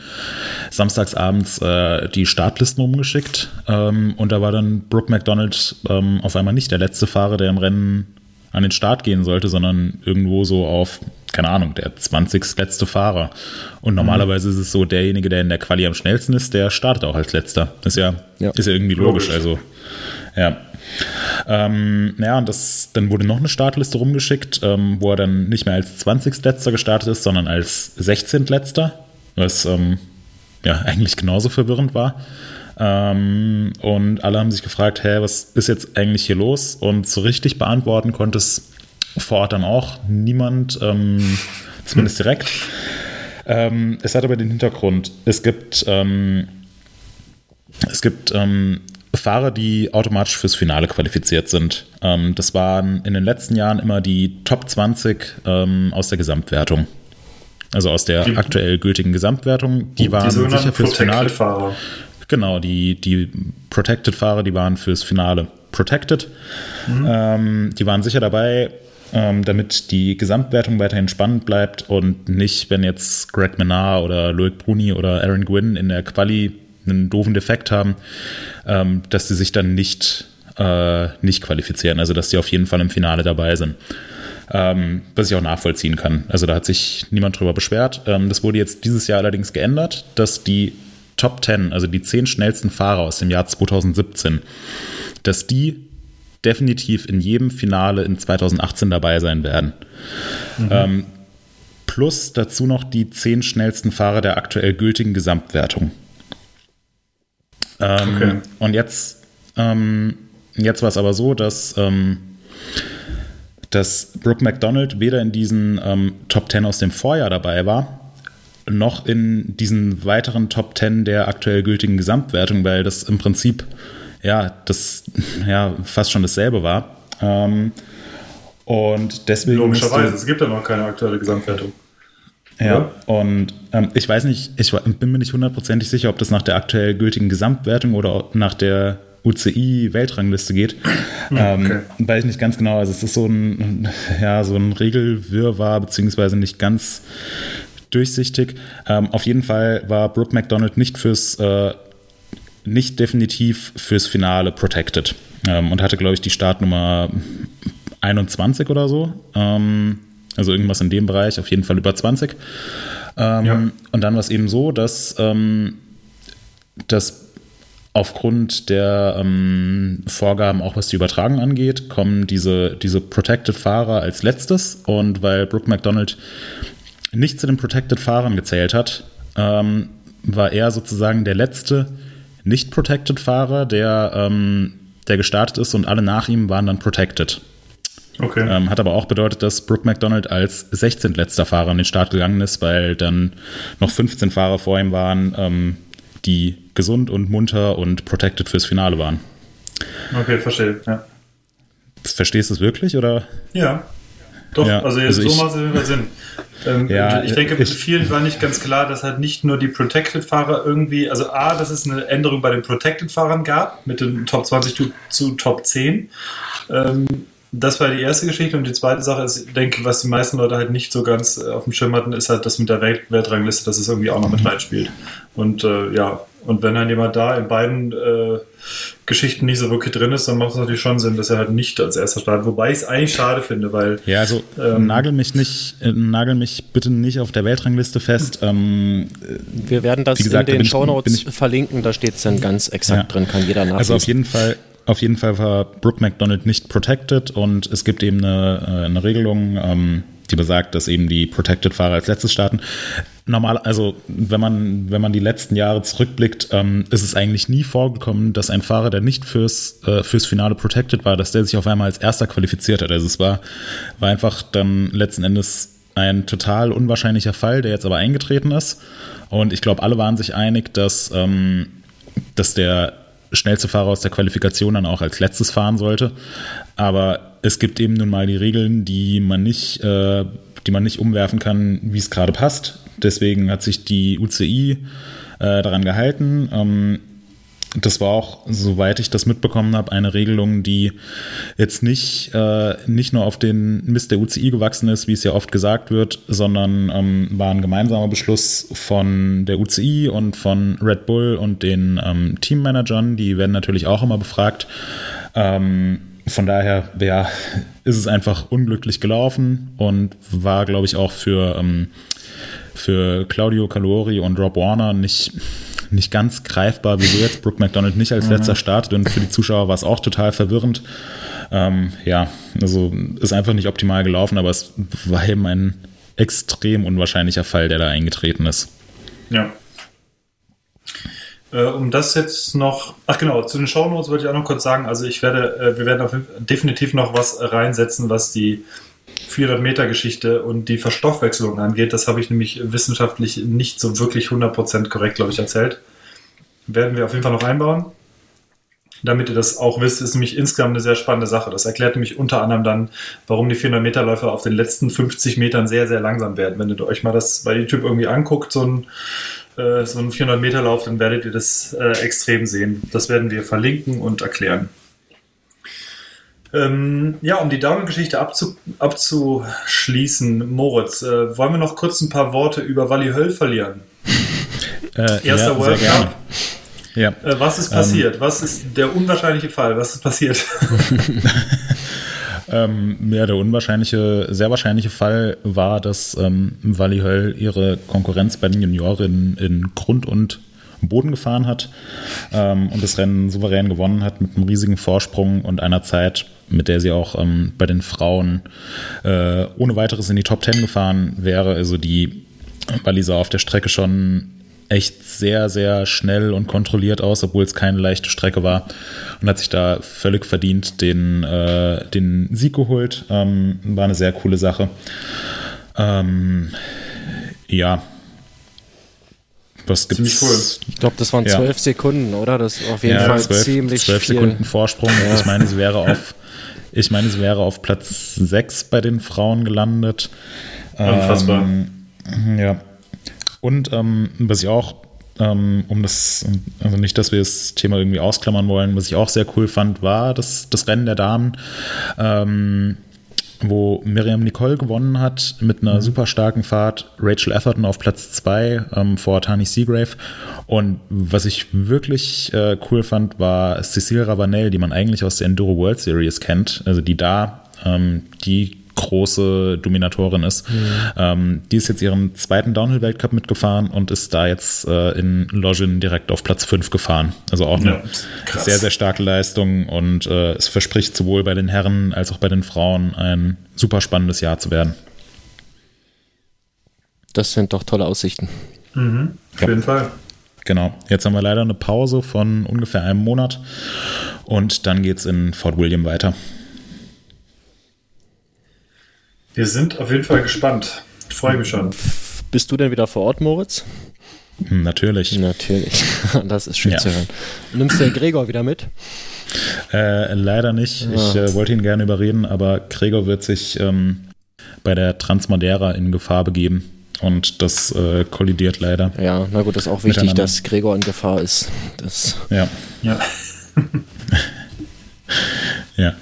samstagsabends äh, die Startlisten umgeschickt ähm, und da war dann Brooke McDonald ähm, auf einmal nicht der letzte Fahrer, der im Rennen an den Start gehen sollte, sondern irgendwo so auf, keine Ahnung, der 20. letzte Fahrer. Und normalerweise ist es so, derjenige, der in der Quali am schnellsten ist, der startet auch als letzter. Das ist ja, Ja. ist ja irgendwie logisch. Logisch. Also, ja. Ähm, ja, und das, dann wurde noch eine Startliste rumgeschickt, ähm, wo er dann nicht mehr als 20. letzter gestartet ist, sondern als 16. letzter. Was ähm, ja eigentlich genauso verwirrend war. Ähm, und alle haben sich gefragt, hä, was ist jetzt eigentlich hier los? Und so richtig beantworten konnte es vor Ort dann auch niemand, ähm, [laughs] zumindest direkt. Ähm, es hat aber den Hintergrund, es gibt, ähm, es gibt ähm, Fahrer, die automatisch fürs Finale qualifiziert sind. Ähm, das waren in den letzten Jahren immer die Top 20 ähm, aus der Gesamtwertung. Also aus der Die- aktuell gültigen Gesamtwertung. Die waren sogenannten sicher fürs Finale. Protected-Fahrer. Genau, die, die Protected-Fahrer, die waren fürs Finale Protected. Ähm, die waren sicher dabei, ähm, damit die Gesamtwertung weiterhin spannend bleibt und nicht, wenn jetzt Greg Menard oder Loic Bruni oder Aaron Gwynn in der Quali einen doofen Defekt haben, ähm, dass sie sich dann nicht, äh, nicht qualifizieren. Also, dass die auf jeden Fall im Finale dabei sind. Ähm, was ich auch nachvollziehen kann. Also da hat sich niemand drüber beschwert. Ähm, das wurde jetzt dieses Jahr allerdings geändert, dass die Top 10, also die 10 schnellsten Fahrer aus dem Jahr 2017, dass die definitiv in jedem Finale in 2018 dabei sein werden. Ähm, plus dazu noch die 10 schnellsten Fahrer der aktuell gültigen Gesamtwertung. Ähm, Okay. Und jetzt, ähm, jetzt war es aber so, dass, ähm, dass Brooke McDonald weder in diesen ähm, Top 10 aus dem Vorjahr dabei war, noch in diesen weiteren Top 10 der aktuell gültigen Gesamtwertung, weil das im Prinzip ja, das ja fast schon dasselbe war. Ähm, und deswegen Logischerweise, musste- es gibt ja noch keine aktuelle Gesamtwertung. ja, und ähm, ich weiß nicht, ich bin mir nicht hundertprozentig sicher, ob das nach der aktuell gültigen Gesamtwertung oder nach der UCI-Weltrangliste geht. ähm, okay. Weiß ich nicht ganz genau. Also es ist so ein, ja, so ein Regelwirrwarr, beziehungsweise nicht ganz durchsichtig. Ähm, auf jeden Fall war Brooke McDonald nicht fürs äh, nicht definitiv fürs Finale protected ähm, und hatte, glaube ich, die Startnummer 21 oder so. Ähm, also irgendwas in dem Bereich, auf jeden Fall über 20. Ähm, Ja. Und dann war es eben so, dass, ähm, dass aufgrund der ähm, Vorgaben, auch was die Übertragung angeht, kommen diese, diese Protected-Fahrer als letztes. Und weil Brooke McDonald nicht zu den Protected-Fahrern gezählt hat, ähm, war er sozusagen der letzte Nicht-Protected-Fahrer, der, ähm, der gestartet ist und alle nach ihm waren dann Protected. Okay. Ähm, hat aber auch bedeutet, dass Brooke McDonald als 16. letzter Fahrer in den Start gegangen ist, weil dann noch 15 Fahrer vor ihm waren, ähm, die gesund und munter und protected fürs Finale waren. Okay, verstehe. Ja. Verstehst du es wirklich oder? Ja. Doch, Ja, also, also so ich- macht es immer Sinn. Ähm, Ja, ich denke, ich- vielen war nicht ganz klar, dass halt nicht nur die Protected-Fahrer irgendwie, also A, dass es eine Änderung bei den Protected-Fahrern gab, mit den Top 20 zu, zu Top 10. Ähm, das war die erste Geschichte. Und die zweite Sache ist, ich denke, was die meisten Leute halt nicht so ganz äh, auf dem Schirm hatten, ist halt das mit der Welt Weltrangliste, dass es irgendwie auch noch mit reinspielt. Und äh, ja, und wenn dann jemand da in beiden äh, Geschichten nicht so wirklich drin ist, dann macht es natürlich schon Sinn, dass er halt nicht als erster startet. Wobei ich es eigentlich schade finde, weil Ja, also Ähm. nagel mich nicht, äh, nagel mich bitte nicht auf der Weltrangliste fest. Ähm, Wir werden das gesagt, in den Shownotes verlinken, da steht es dann ganz exakt Ja. drin, kann jeder nachlesen. Also auf jeden Fall, auf jeden Fall war Brooke McDonald nicht protected und es gibt eben eine, äh, eine Regelung, ähm, die besagt, dass eben die Protected-Fahrer als letztes starten. Normal, also wenn man, wenn man die letzten Jahre zurückblickt, ähm, ist es eigentlich nie vorgekommen, dass ein Fahrer, der nicht fürs, äh, fürs Finale protected war, dass der sich auf einmal als erster qualifiziert hat. Also es war, war einfach dann letzten Endes ein total unwahrscheinlicher Fall, der jetzt aber eingetreten ist. Und ich glaube, alle waren sich einig, dass, ähm, dass der schnellste Fahrer aus der Qualifikation dann auch als letztes fahren sollte. Aber es gibt eben nun mal die Regeln, die man nicht, äh, die man nicht umwerfen kann, wie es gerade passt. Deswegen hat sich die UCI äh, daran gehalten. Ähm, das war auch, soweit ich das mitbekommen habe, eine Regelung, die jetzt nicht, äh, nicht nur auf den Mist der UCI gewachsen ist, wie es ja oft gesagt wird, sondern ähm, war ein gemeinsamer Beschluss von der UCI und von Red Bull und den ähm, Teammanagern. Die werden natürlich auch immer befragt. Ähm, von daher ja, ist es einfach unglücklich gelaufen und war, glaube ich, auch für, ähm, für Claudio Calori und Rob Warner nicht, nicht ganz greifbar, wieso jetzt Brooke McDonald nicht als letzter startet. Und für die Zuschauer war es auch total verwirrend. Ähm, ja, also ist einfach nicht optimal gelaufen, aber es war eben ein extrem unwahrscheinlicher Fall, der da eingetreten ist. ja. Äh, um das jetzt noch, ach genau, zu den Shownotes wollte ich auch noch kurz sagen, also ich werde, äh, wir werden auf, definitiv noch was reinsetzen, was die 400 Meter Geschichte und die Verstoffwechselung angeht. Das habe ich nämlich wissenschaftlich nicht so wirklich 100% korrekt, glaube ich, erzählt. Werden wir auf jeden Fall noch einbauen. Damit ihr das auch wisst, ist nämlich insgesamt eine sehr spannende Sache. Das erklärt nämlich unter anderem dann, warum die 400 Meter Läufer auf den letzten 50 Metern sehr, sehr langsam werden. Wenn ihr euch mal das bei YouTube irgendwie anguckt, so ein äh, so einen 400 Meter Lauf, dann werdet ihr das äh, extrem sehen. Das werden wir verlinken und erklären. Ähm, ja, um die Downhill-Geschichte abzu abzuschließen, Moritz, äh, wollen wir noch kurz ein paar Worte über Wally Höll verlieren? Äh, Erster ja, World. Cup. Ja. Äh, was ist passiert? Was ist der unwahrscheinliche Fall? Was ist passiert? [laughs] Ähm, ja, der unwahrscheinliche, sehr wahrscheinliche Fall war, dass ähm, Wally Höll ihre Konkurrenz bei den Juniorinnen in Grund und Boden gefahren hat ähm, und das Rennen souverän gewonnen hat mit einem riesigen Vorsprung und einer Zeit, mit der sie auch ähm, bei den Frauen äh, ohne weiteres in die Top Ten gefahren wäre. Also die Wally sah auf der Strecke schon echt sehr, sehr schnell und kontrolliert aus, obwohl es keine leichte Strecke war und hat sich da völlig verdient den, äh, den Sieg geholt. Ähm, war eine sehr coole Sache. Ähm, ja. Was gibt's? Ziemlich cool. Ich glaube, das waren Ja. zwölf Sekunden, oder? Das ist auf jeden Ja, Fall zwölf, ziemlich zwölf viel. Sekunden Vorsprung. Ich meine, sie wäre auf, [laughs] ich meine, sie wäre auf Platz 6 bei den Frauen gelandet. Unfassbar. Ähm, ja. Und ähm, was ich auch, ähm, um das, also nicht, dass wir das Thema irgendwie ausklammern wollen, was ich auch sehr cool fand, war das, das Rennen der Damen. Ähm, wo Miriam Nicole gewonnen hat mit einer super starken Fahrt, Rachel Atherton auf Platz 2 ähm, vor Tani Seagrave. Und was ich wirklich äh, cool fand, war Cecile Ravanel, die man eigentlich aus der Enduro World Series kennt, also die da ähm, die große Dominatorin ist. Ähm, die ist jetzt ihren zweiten Downhill-Weltcup mitgefahren und ist da jetzt äh, in Login direkt auf Platz 5 gefahren. Also auch eine Ja, sehr, sehr starke Leistung und äh, es verspricht sowohl bei den Herren als auch bei den Frauen ein super spannendes Jahr zu werden. Das sind doch tolle Aussichten. Auf jeden Fall. Genau. Jetzt haben wir leider eine Pause von ungefähr einem Monat und dann geht's in Fort William weiter. Wir sind auf jeden Fall gespannt. Ich freue mich schon. Bist du denn wieder vor Ort, Moritz? Hm, Natürlich. Natürlich. [laughs] Das ist schön Ja. zu hören. Nimmst du den Gregor wieder mit? Äh, leider nicht. Ich äh, wollte ihn gerne überreden, aber Gregor wird sich ähm, bei der Transmadeira in Gefahr begeben. Und das äh, kollidiert leider. Ja, na gut, das ist auch wichtig, dass Gregor in Gefahr ist. Das Ja. Ja. [laughs] Ja.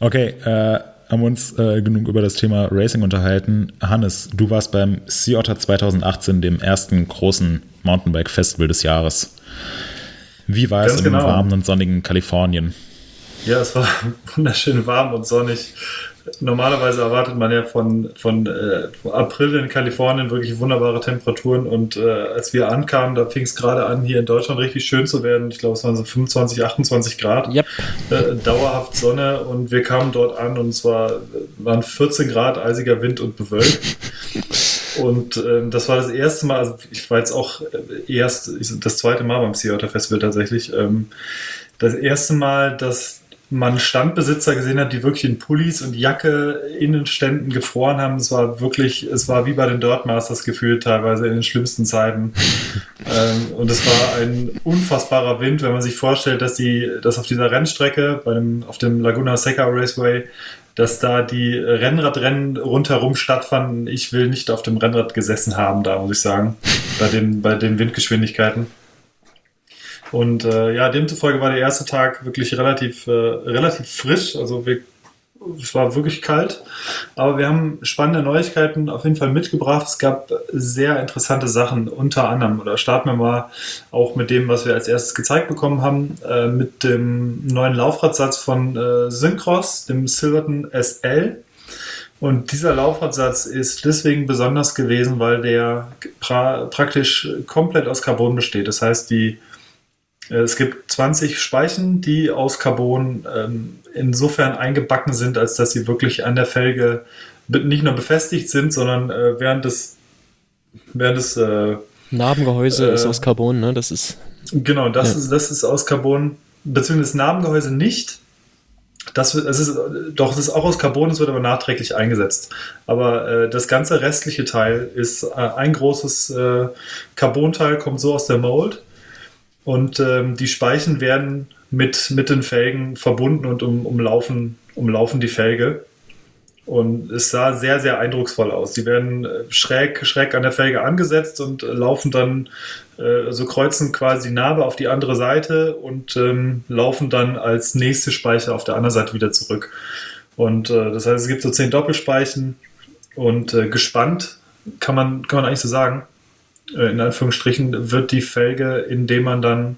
Okay, äh, haben wir uns äh, genug über das Thema Racing unterhalten. Hannes, du warst beim Sea Otter 2018, dem ersten großen Mountainbike-Festival des Jahres. Wie war es Ganz im genau. warmen und sonnigen Kalifornien? Ja, es war [laughs] wunderschön warm und sonnig. Normalerweise erwartet man ja von, von äh, April in Kalifornien wirklich wunderbare Temperaturen und äh, als wir ankamen, da fing es gerade an, hier in Deutschland richtig schön zu werden. Ich glaube, es waren so 25, 28 Grad. Yep. Äh, dauerhaft Sonne und wir kamen dort an und es war, waren 14 Grad, eisiger Wind und bewölkt. [laughs] Und ähm, das war das erste Mal, also ich war jetzt auch äh, erst ich, das zweite Mal beim Sea Otter Festival tatsächlich. Ähm, das erste Mal, dass man Standbesitzer gesehen hat, die wirklich in Pullis und Jacke in den Ständen gefroren haben. Es war wirklich, es war wie bei den Dirtmasters gefühlt teilweise in den schlimmsten Zeiten. [laughs] ähm, und es war ein unfassbarer Wind, wenn man sich vorstellt, dass die, dass auf dieser Rennstrecke, bei dem, auf dem Laguna Seca Raceway, dass da die Rennradrennen rundherum stattfanden. Ich will nicht auf dem Rennrad gesessen haben, da muss ich sagen, bei den, bei den Windgeschwindigkeiten. Und äh, ja, demzufolge war der erste Tag wirklich relativ, äh, relativ frisch. Also wir, es war wirklich kalt. Aber wir haben spannende Neuigkeiten auf jeden Fall mitgebracht. Es gab sehr interessante Sachen, unter anderem, oder starten wir mal auch mit dem, was wir als erstes gezeigt bekommen haben, äh, mit dem neuen Laufradsatz von äh, Syncross, dem Silverton SL. Und dieser Laufradsatz ist deswegen besonders gewesen, weil der pra praktisch komplett aus Carbon besteht. Das heißt, die es gibt 20 Speichen, die aus Carbon ähm, insofern eingebacken sind, als dass sie wirklich an der Felge nicht nur befestigt sind, sondern äh, während des, während des äh, Narbengehäuse äh, ist aus Carbon, ne? Das ist. Genau, das, ja. ist, das ist aus Carbon, beziehungsweise das Narbengehäuse nicht. Das wird, es ist, doch, es ist auch aus Carbon, es wird aber nachträglich eingesetzt. Aber äh, das ganze restliche Teil ist äh, ein großes äh, Carbonteil, kommt so aus der Mold. Und ähm, die Speichen werden mit, mit den Felgen verbunden und um, umlaufen, umlaufen die Felge. Und es sah sehr, sehr eindrucksvoll aus. Die werden äh, schräg, schräg an der Felge angesetzt und laufen dann, äh, so kreuzen quasi die Narbe auf die andere Seite und ähm, laufen dann als nächste Speicher auf der anderen Seite wieder zurück. Und äh, das heißt, es gibt so zehn Doppelspeichen und äh, gespannt kann man, kann man eigentlich so sagen, äh, in Anführungsstrichen, wird die Felge, indem man dann,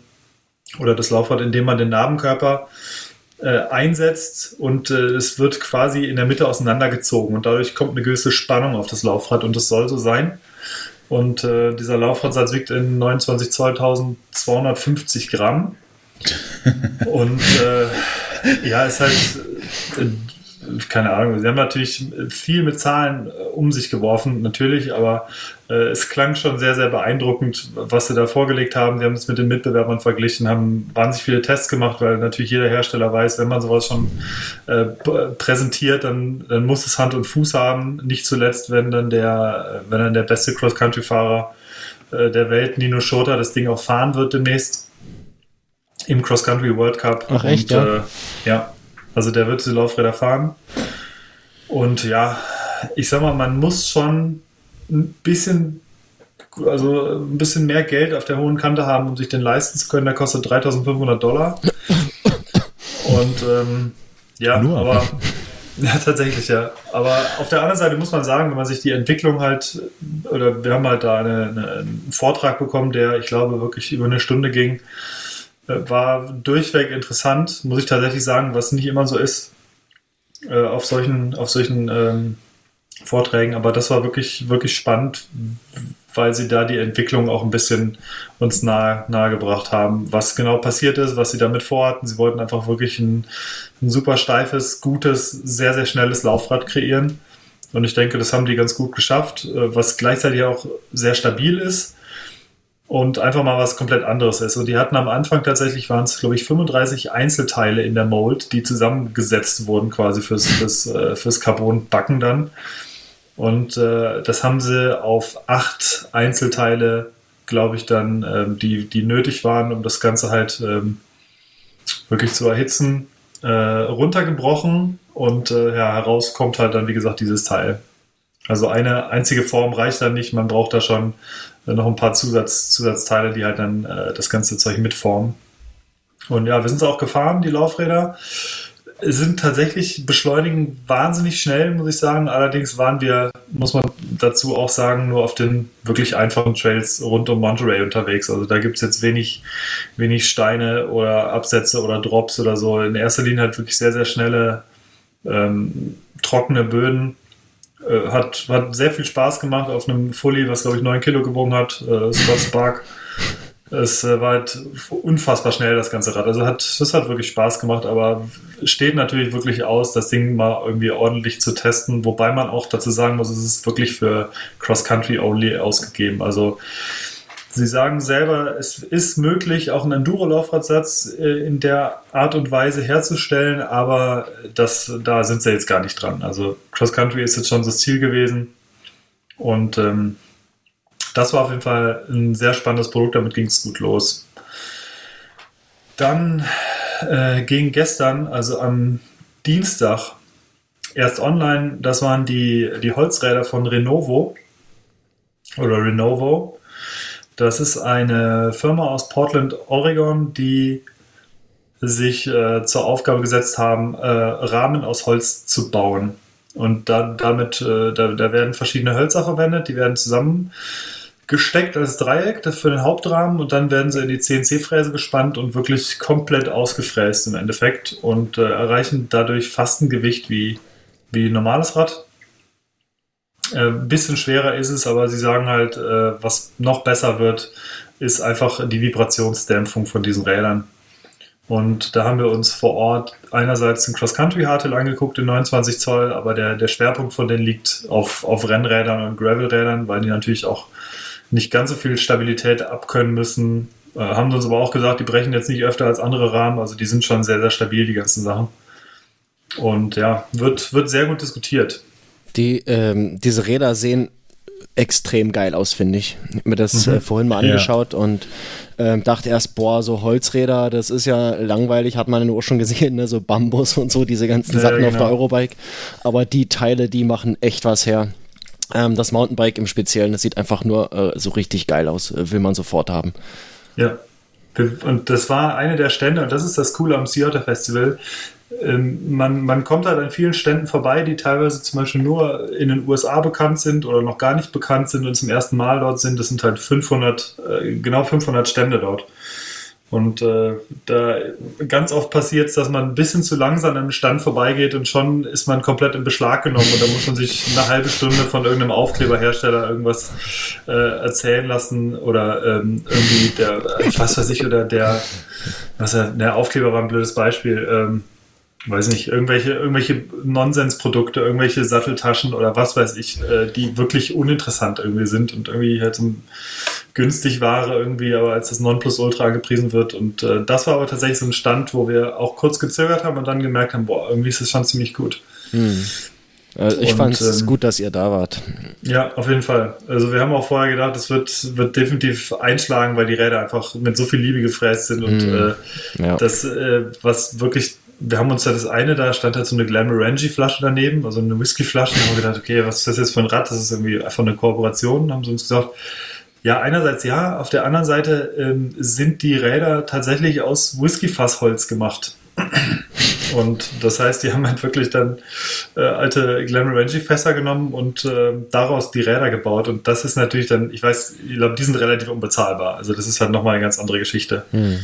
oder das Laufrad, indem man den Narbenkörper äh, einsetzt und äh, es wird quasi in der Mitte auseinandergezogen und dadurch kommt eine gewisse Spannung auf das Laufrad und das soll so sein. Und äh, dieser Laufradsatz wiegt in 29 250 Gramm. [laughs] und äh, ja, ist halt äh, keine Ahnung, sie haben natürlich viel mit Zahlen äh, um sich geworfen, natürlich, aber äh, es klang schon sehr, sehr beeindruckend, was sie da vorgelegt haben. Sie haben es mit den Mitbewerbern verglichen, haben wahnsinnig viele Tests gemacht, weil natürlich jeder Hersteller weiß, wenn man sowas schon äh, präsentiert, dann, dann muss es Hand und Fuß haben. Nicht zuletzt, wenn dann der, wenn dann der beste Cross-Country-Fahrer äh, der Welt, Nino Schota, das Ding auch fahren wird demnächst im Cross-Country World Cup. Ach echt, und, ja? Äh, ja, also der wird diese Laufräder fahren. Und ja, ich sag mal, man muss schon ein bisschen, also ein bisschen mehr Geld auf der hohen Kante haben, um sich den leisten zu können. Der kostet 3500 Dollar. Und ähm, ja, Nur. aber [laughs] ja, tatsächlich, ja. Aber auf der anderen Seite muss man sagen, wenn man sich die Entwicklung halt, oder wir haben halt da eine, eine, einen Vortrag bekommen, der, ich glaube, wirklich über eine Stunde ging war durchweg interessant, muss ich tatsächlich sagen, was nicht immer so ist äh, auf solchen, auf solchen ähm, Vorträgen. Aber das war wirklich, wirklich spannend, weil sie da die Entwicklung auch ein bisschen uns nahe, nahe gebracht haben, was genau passiert ist, was sie damit vorhatten. Sie wollten einfach wirklich ein, ein super steifes, gutes, sehr, sehr schnelles Laufrad kreieren. Und ich denke, das haben die ganz gut geschafft, äh, was gleichzeitig auch sehr stabil ist und einfach mal was komplett anderes ist. Und die hatten am Anfang tatsächlich, waren es, glaube ich, 35 Einzelteile in der Mold, die zusammengesetzt wurden quasi fürs, fürs, äh, fürs Carbon-Backen dann. Und äh, das haben sie auf acht Einzelteile, glaube ich, dann, ähm, die, die nötig waren, um das Ganze halt ähm, wirklich zu erhitzen, äh, runtergebrochen. Und äh, ja, heraus kommt halt dann, wie gesagt, dieses Teil. Also eine einzige Form reicht dann nicht, man braucht da schon noch ein paar Zusatz, Zusatzteile, die halt dann äh, das ganze Zeug mitformen. Und ja, wir sind auch gefahren, die Laufräder sind tatsächlich beschleunigen wahnsinnig schnell, muss ich sagen. Allerdings waren wir, muss man dazu auch sagen, nur auf den wirklich einfachen Trails rund um Monterey unterwegs. Also da gibt es jetzt wenig, wenig Steine oder Absätze oder Drops oder so. In erster Linie halt wirklich sehr, sehr schnelle, ähm, trockene Böden äh, hat, hat sehr viel Spaß gemacht auf einem Fully, was glaube ich 9 Kilo gewogen hat, äh, Scott Spark. Es äh, war halt unfassbar schnell, das ganze Rad. Also hat, das hat wirklich Spaß gemacht, aber steht natürlich wirklich aus, das Ding mal irgendwie ordentlich zu testen, wobei man auch dazu sagen muss, es ist wirklich für Cross-Country only ausgegeben. Also Sie sagen selber, es ist möglich, auch einen Enduro-Laufradsatz äh, in der Art und Weise herzustellen, aber das, da sind sie jetzt gar nicht dran. Also Cross Country ist jetzt schon das Ziel gewesen und ähm, das war auf jeden Fall ein sehr spannendes Produkt, damit ging es gut los. Dann äh, ging gestern, also am Dienstag, erst online, das waren die, die Holzräder von Renovo oder Renovo. Das ist eine Firma aus Portland, Oregon, die sich äh, zur Aufgabe gesetzt haben, äh, Rahmen aus Holz zu bauen. Und da, damit, äh, da, da, werden verschiedene Hölzer verwendet, die werden zusammengesteckt als Dreieck für den Hauptrahmen und dann werden sie in die CNC-Fräse gespannt und wirklich komplett ausgefräst im Endeffekt und äh, erreichen dadurch fast ein Gewicht wie, wie normales Rad. Ein äh, bisschen schwerer ist es, aber sie sagen halt, äh, was noch besser wird, ist einfach die Vibrationsdämpfung von diesen Rädern. Und da haben wir uns vor Ort einerseits den Cross-Country-Hardtail angeguckt in 29 Zoll, aber der, der Schwerpunkt von denen liegt auf, auf Rennrädern und Gravelrädern, weil die natürlich auch nicht ganz so viel Stabilität abkönnen müssen. Äh, haben uns aber auch gesagt, die brechen jetzt nicht öfter als andere Rahmen, also die sind schon sehr, sehr stabil, die ganzen Sachen. Und ja, wird, wird sehr gut diskutiert. Die, ähm, diese Räder sehen extrem geil aus, finde ich. Ich habe mir das mhm. äh, vorhin mal angeschaut ja. und ähm, dachte erst, boah, so Holzräder, das ist ja langweilig, hat man nur schon gesehen, ne? so Bambus und so, diese ganzen ja, Sachen genau. auf der Eurobike. Aber die Teile, die machen echt was her. Ähm, das Mountainbike im Speziellen, das sieht einfach nur äh, so richtig geil aus, äh, will man sofort haben. Ja, und das war eine der Stände, und das ist das Coole am Sea Otter Festival. Ähm, man, man kommt halt an vielen Ständen vorbei, die teilweise zum Beispiel nur in den USA bekannt sind oder noch gar nicht bekannt sind und zum ersten Mal dort sind. Das sind halt 500, äh, genau 500 Stände dort. Und äh, da ganz oft passiert es, dass man ein bisschen zu langsam am Stand vorbeigeht und schon ist man komplett in Beschlag genommen und da muss man sich eine halbe Stunde von irgendeinem Aufkleberhersteller irgendwas äh, erzählen lassen oder ähm, irgendwie der, was weiß ich, oder der, was der Aufkleber war ein blödes Beispiel. Ähm, weiß nicht, irgendwelche, irgendwelche Nonsensprodukte, irgendwelche Satteltaschen oder was weiß ich, äh, die wirklich uninteressant irgendwie sind und irgendwie halt so günstig Ware irgendwie, aber als das Nonplusultra angepriesen wird. Und äh, das war aber tatsächlich so ein Stand, wo wir auch kurz gezögert haben und dann gemerkt haben, boah, irgendwie ist es schon ziemlich gut. Hm. Also ich fand es ähm, gut, dass ihr da wart. Ja, auf jeden Fall. Also wir haben auch vorher gedacht, es wird, wird definitiv einschlagen, weil die Räder einfach mit so viel Liebe gefräst sind und mm, äh, ja. das, äh, was wirklich wir haben uns da das eine, da stand halt so eine Glamorangi-Flasche daneben, also eine Whisky-Flasche. Und haben wir gedacht, okay, was ist das jetzt für ein Rad? Das ist irgendwie einfach eine Kooperation. Haben sie uns gesagt, ja, einerseits ja, auf der anderen Seite ähm, sind die Räder tatsächlich aus Whisky-Fassholz gemacht. Und das heißt, die haben halt wirklich dann äh, alte Glamorangi-Fässer genommen und äh, daraus die Räder gebaut. Und das ist natürlich dann, ich weiß, ich glaube, die sind relativ unbezahlbar. Also das ist halt nochmal eine ganz andere Geschichte. Hm.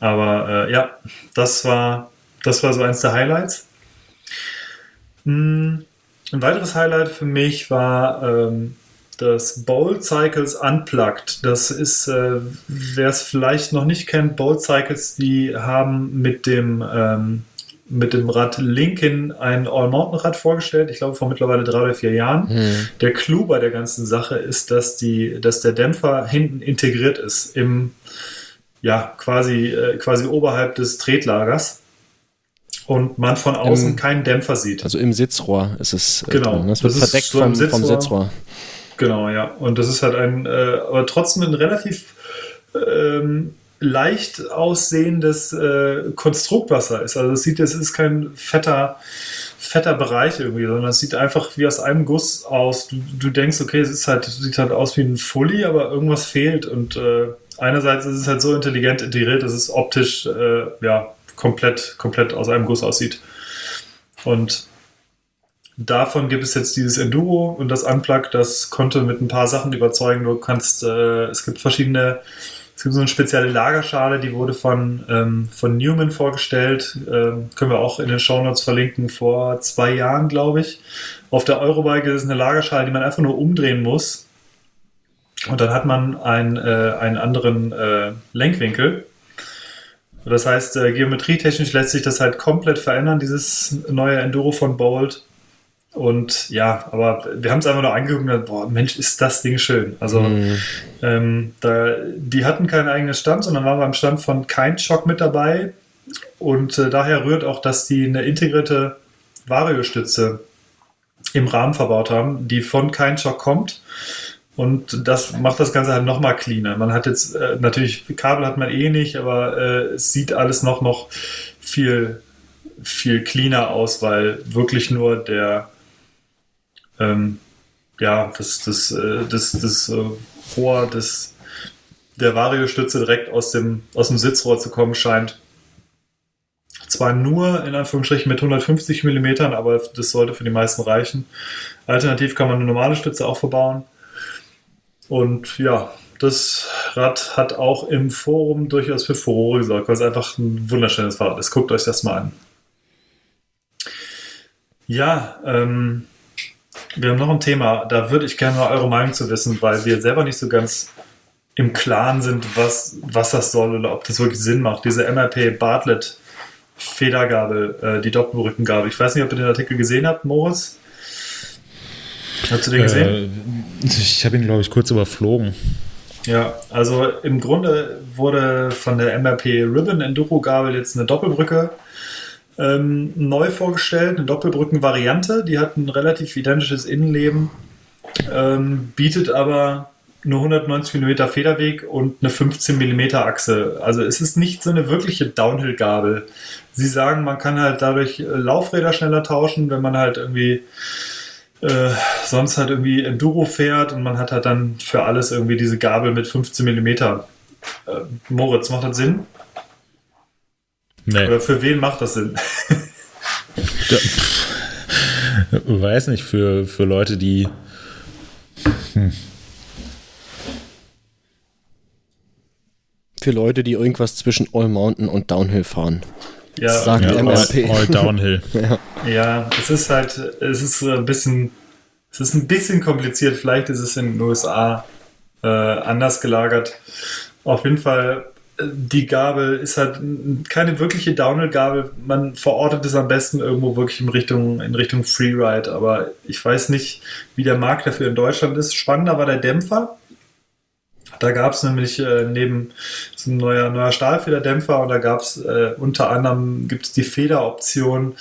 Aber äh, ja, das war das war so eins der Highlights. Hm, ein weiteres Highlight für mich war ähm, das Bowl Cycles Unplugged. Das ist, äh, wer es vielleicht noch nicht kennt, Bowl Cycles, die haben mit dem, ähm, mit dem Rad Lincoln ein All-Mountain-Rad vorgestellt, ich glaube vor mittlerweile drei oder vier Jahren. Mhm. Der Clou bei der ganzen Sache ist, dass, die, dass der Dämpfer hinten integriert ist, im, ja, quasi, äh, quasi oberhalb des Tretlagers und man von außen Im, keinen Dämpfer sieht. Also im Sitzrohr ist es. Äh, genau. Das wird das verdeckt so vom, Sitzrohr. vom, Sitzrohr. Genau, ja. Und das ist halt ein, äh, aber trotzdem ein relativ ähm, leicht aussehendes äh, Konstrukt, was da ist. Also es sieht, es ist kein fetter, fetter Bereich irgendwie, sondern es sieht einfach wie aus einem Guss aus. Du, du denkst, okay, es ist halt, sieht halt aus wie ein Fully, aber irgendwas fehlt. Und äh, einerseits ist es halt so intelligent integriert, dass es optisch äh, ja komplett, komplett aus einem Guss aussieht. Und davon gibt es jetzt dieses Enduro und das Unplug, das konnte mit ein paar Sachen überzeugen. Du kannst, äh, es gibt verschiedene, es gibt so eine spezielle Lagerschale, die wurde von, ähm, von Newman vorgestellt. Ähm, können wir auch in den Show Notes verlinken, vor zwei Jahren, glaube ich. Auf der Eurobike ist eine Lagerschale, die man einfach nur umdrehen muss. Und dann hat man einen, äh, einen anderen äh, Lenkwinkel das heißt, äh, geometrietechnisch lässt sich das halt komplett verändern, dieses neue Enduro von Bolt. Und ja, aber wir haben es einfach nur angeguckt und gesagt, boah, Mensch, ist das Ding schön. Also, mhm. ähm, da, die hatten keinen eigenen Stand, sondern waren beim Stand von Shock mit dabei. Und äh, daher rührt auch, dass die eine integrierte Vario-Stütze im Rahmen verbaut haben, die von Shock kommt und das macht das Ganze halt nochmal cleaner. Man hat jetzt, äh, natürlich, Kabel hat man eh nicht, aber äh, es sieht alles noch, noch viel, viel cleaner aus, weil wirklich nur der, ähm, ja, das, das, äh, das, das äh, Rohr des, der Vario-Stütze direkt aus dem, aus dem Sitzrohr zu kommen scheint. Zwar nur in Anführungsstrichen mit 150 mm, aber das sollte für die meisten reichen. Alternativ kann man eine normale Stütze auch verbauen. Und ja, das Rad hat auch im Forum durchaus für Furore gesorgt, weil es einfach ein wunderschönes Fahrrad ist. Guckt euch das mal an. Ja, ähm, wir haben noch ein Thema, da würde ich gerne mal eure Meinung zu wissen, weil wir selber nicht so ganz im Klaren sind, was, was das soll oder ob das wirklich Sinn macht. Diese MRP Bartlett Federgabel, äh, die Doppelrückengabel. Ich weiß nicht, ob ihr den Artikel gesehen habt, Moritz. Hast du den gesehen? Äh, ich habe ihn, glaube ich, kurz überflogen. Ja, also im Grunde wurde von der MRP Ribbon Enduro Gabel jetzt eine Doppelbrücke ähm, neu vorgestellt, eine Doppelbrücken-Variante. Die hat ein relativ identisches Innenleben, ähm, bietet aber nur 190 mm Federweg und eine 15 mm Achse. Also es ist nicht so eine wirkliche Downhill-Gabel. Sie sagen, man kann halt dadurch Laufräder schneller tauschen, wenn man halt irgendwie äh, sonst halt irgendwie Enduro fährt und man hat halt dann für alles irgendwie diese Gabel mit 15 mm. Äh, Moritz, macht das Sinn? Nee. Oder für wen macht das Sinn? Ja, pff, weiß nicht, für, für Leute, die. Hm. Für Leute, die irgendwas zwischen All Mountain und Downhill fahren. Ja, Sagt Ja, MRP. all, all downhill. [laughs] Ja, es ist halt, es ist ein bisschen, es ist ein bisschen kompliziert. Vielleicht ist es in den USA äh, anders gelagert. Auf jeden Fall, äh, die Gabel ist halt keine wirkliche Downhill-Gabel. Man verortet es am besten irgendwo wirklich in Richtung, in Richtung Freeride. Aber ich weiß nicht, wie der Markt dafür in Deutschland ist. Spannender war der Dämpfer. Da gab es nämlich äh, neben so ein neuer, neuer Stahlfederdämpfer und da gab es äh, unter anderem gibt es die Federoption,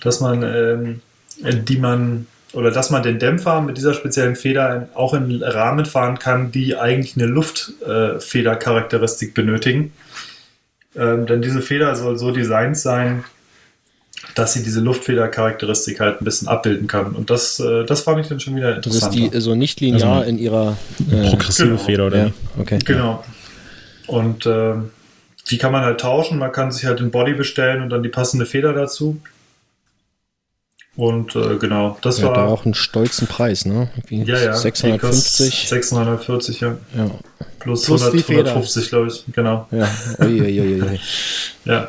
dass man ähm, die man oder dass man den Dämpfer mit dieser speziellen Feder auch in Rahmen fahren kann, die eigentlich eine Luftfedercharakteristik benötigen. Ähm, denn diese Feder soll so designt sein, dass sie diese Luftfedercharakteristik halt ein bisschen abbilden kann. Und das, äh, das fand ich dann schon wieder Das ist interessant. die so nicht linear Also in ihrer. Äh, Progressive genau. Feder, oder? ja, okay. Genau. Und ähm, die kann man halt tauschen. Man kann sich halt den Body bestellen und dann die passende Feder dazu. Und äh, genau, das Ja, da war. auch einen stolzen Preis, ne? Wie ja, ja. die kostet 650. 640, ja. Ja, Plus, Plus 100, die Feder. 150, glaube ich. Genau. ja. Ui, ui, ui, ui. Ja.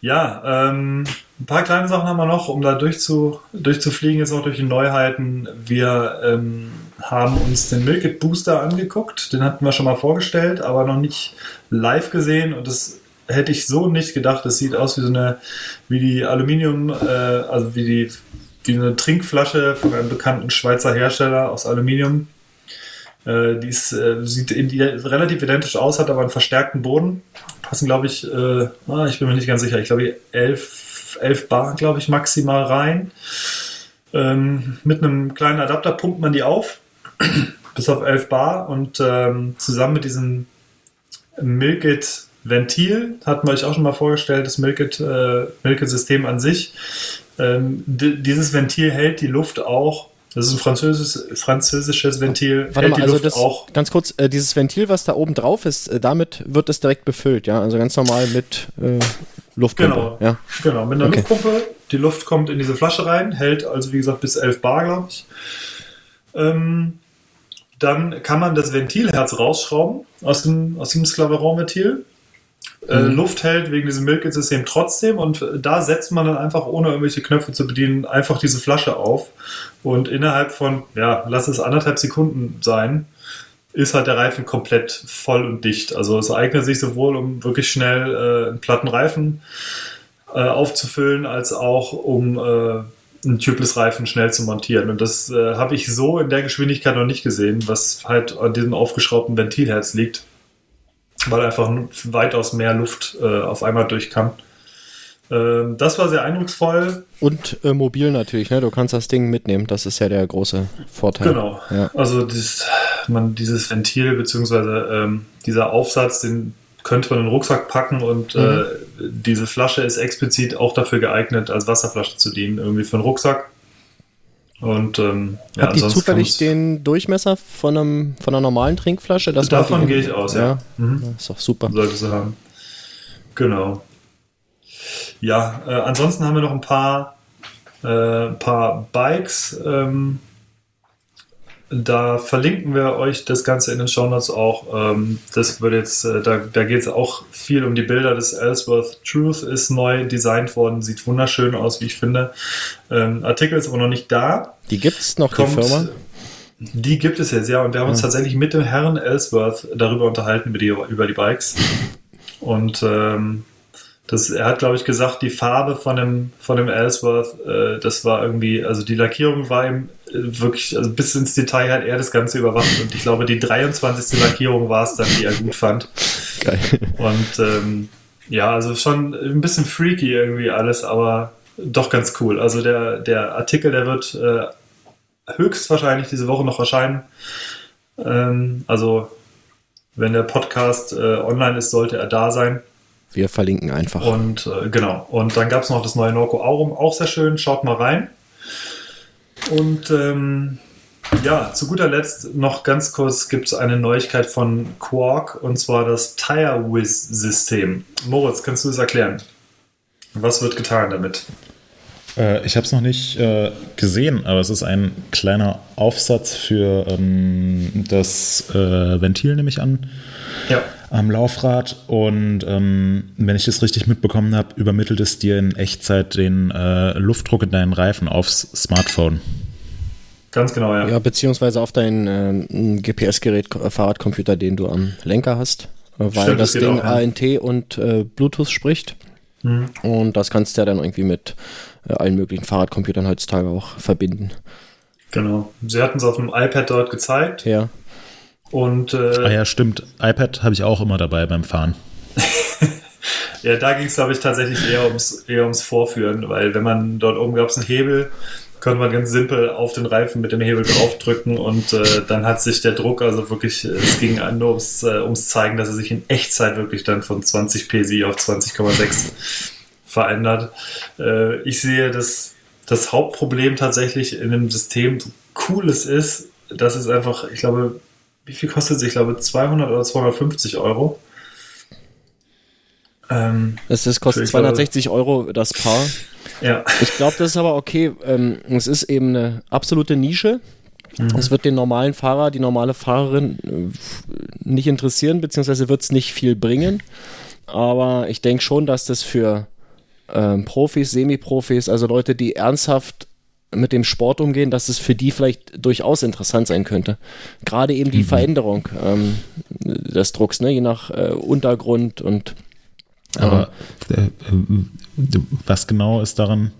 Ja, ähm, ein paar kleine Sachen haben wir noch, um da durchzu, durchzufliegen, jetzt auch durch die Neuheiten. Wir ähm, haben uns den Milk It Booster angeguckt, den hatten wir schon mal vorgestellt, aber noch nicht live gesehen und das hätte ich so nicht gedacht. Das sieht aus wie so eine, wie die Aluminium, äh, also wie die, wie eine Trinkflasche von einem bekannten Schweizer Hersteller aus Aluminium. Äh, die ist, äh, sieht in, relativ identisch aus, hat aber einen verstärkten Boden. Passen, glaube ich, äh, ich bin mir nicht ganz sicher, ich glaube 11, 11 Bar, glaube ich, maximal rein. Ähm, mit einem kleinen Adapter pumpt man die auf, [clears throat] bis auf 11 Bar und ähm, zusammen mit diesem Milkit Ventil, hatten wir euch auch schon mal vorgestellt, das Milkit, äh, Milkit-System an sich. Ähm, di- dieses Ventil hält die Luft auch, das ist ein französisches, französisches Ventil, Warte hält mal, die also Luft das, auch ganz kurz, äh, dieses Ventil, was da oben drauf ist, äh, damit wird es direkt befüllt, ja? Also ganz normal mit äh, Luftpumpe. Genau. Ja. Genau, mit einer Okay. Luftpumpe. Die Luft kommt in diese Flasche rein, hält also wie gesagt bis 11 Bar, glaube ich. Ähm, dann kann man das Ventilherz rausschrauben aus dem, aus dem Sclaveron-Ventil. Äh, Mhm. Luft hält wegen diesem Milkit-System trotzdem und da setzt man dann einfach, ohne irgendwelche Knöpfe zu bedienen, einfach diese Flasche auf und innerhalb von, ja, lass es anderthalb Sekunden sein, ist halt der Reifen komplett voll und dicht. Also es eignet sich sowohl, um wirklich schnell äh, einen platten Reifen äh, aufzufüllen, als auch um äh, einen Tubeless-Reifen schnell zu montieren. Und das äh, habe ich so in der Geschwindigkeit noch nicht gesehen, was halt an diesem aufgeschraubten Ventilherz liegt, weil einfach weitaus mehr Luft äh, auf einmal durch kann. Ähm, das war sehr eindrucksvoll. Und äh, mobil natürlich, ne? Du kannst das Ding mitnehmen. Das ist ja der große Vorteil. Genau. Ja. Also dieses, man, dieses Ventil beziehungsweise ähm, dieser Aufsatz, den könnte man in den Rucksack packen und Mhm. äh, diese Flasche ist explizit auch dafür geeignet, als Wasserflasche zu dienen, irgendwie für einen Rucksack. Und ähm, ja, Habt ihr zufällig den Durchmesser von, einem, von einer normalen Trinkflasche? Man Davon gehe ich aus, ja. Mhm. Ja, Ist doch super. Sollte sie haben. Genau. Ja, äh, ansonsten haben wir noch ein paar, äh, paar Bikes. Ähm, da verlinken wir euch das Ganze in den Shownotes auch. Ähm, das wird jetzt, äh, da, da geht es auch viel um die Bilder des Ellsworth Truth ist neu designt worden, sieht wunderschön aus, wie ich finde. Ähm, Artikel ist aber noch nicht da. Die gibt's noch, Kommt, die Firma? Die gibt es jetzt, ja. Und wir haben uns Ja. tatsächlich mit dem Herrn Ellsworth darüber unterhalten, über die, über die Bikes. Und ähm, das, er hat, glaube ich, gesagt, die Farbe von dem, von dem Ellsworth, äh, das war irgendwie, also die Lackierung war ihm wirklich, also bis ins Detail hat er das Ganze überwacht und ich glaube, die 23. Lackierung war es dann, die er gut fand. Geil. Und ähm, ja, also schon ein bisschen freaky irgendwie alles, aber doch ganz cool. Also der, der Artikel, der wird äh, höchstwahrscheinlich diese Woche noch erscheinen. Ähm, also wenn der Podcast äh, online ist, sollte er da sein. Wir verlinken einfach. Und äh, genau. Und dann gab es noch das neue Norco Aurum, auch sehr schön. Schaut mal rein. Und ähm, ja, zu guter Letzt noch ganz kurz gibt es eine Neuigkeit von Quark und zwar das TireWiz-System. Moritz, kannst du es erklären? Was wird getan damit? Äh, ich habe es noch nicht äh, gesehen, aber es ist ein kleiner Aufsatz für ähm, das äh, Ventil, nehme ich an. Ja. Am Laufrad und ähm, wenn ich das richtig mitbekommen habe, übermittelt es dir in Echtzeit den äh, Luftdruck in deinen Reifen aufs Smartphone. Ganz genau, ja. Ja, beziehungsweise auf dein äh, GPS-Gerät, äh, Fahrradcomputer, den du am Lenker hast, weil Stimmt, das, Ding auch, ja. ANT und Bluetooth spricht. Mhm. Und das kannst du ja dann irgendwie mit äh, allen möglichen Fahrradcomputern heutzutage auch verbinden. Genau. Sie hatten es auf dem iPad dort gezeigt. Ja. Und, äh, ah ja, stimmt. iPad habe ich auch immer dabei beim Fahren. [laughs] ja, da ging es, glaube ich, tatsächlich eher ums, eher ums Vorführen, weil wenn man dort oben gab es einen Hebel, konnte man ganz simpel auf den Reifen mit dem Hebel draufdrücken und äh, dann hat sich der Druck, also wirklich, es ging nur ums, äh, ums Zeigen, dass er sich in Echtzeit wirklich dann von 20 PSI auf 20,6 verändert. Äh, ich sehe, dass das Hauptproblem tatsächlich in dem System so cool es ist, dass es einfach, ich glaube, wie viel kostet es? Ich glaube 200 oder 250 Euro. Ähm, es ist, kostet 260 glaube, Euro das Paar. Ja. Ich glaube, das ist aber okay. Ähm, es ist eben eine absolute Nische. Mhm. Es wird den normalen Fahrer, die normale Fahrerin äh, nicht interessieren, beziehungsweise wird es nicht viel bringen. Aber ich denke schon, dass das für ähm, Profis, Semi-Profis, also Leute, die ernsthaft mit dem Sport umgehen, dass es für die vielleicht durchaus interessant sein könnte. Gerade eben die mhm. Veränderung ähm, des Drucks, ne? je nach äh, Untergrund und. Aber äh, äh, was genau ist daran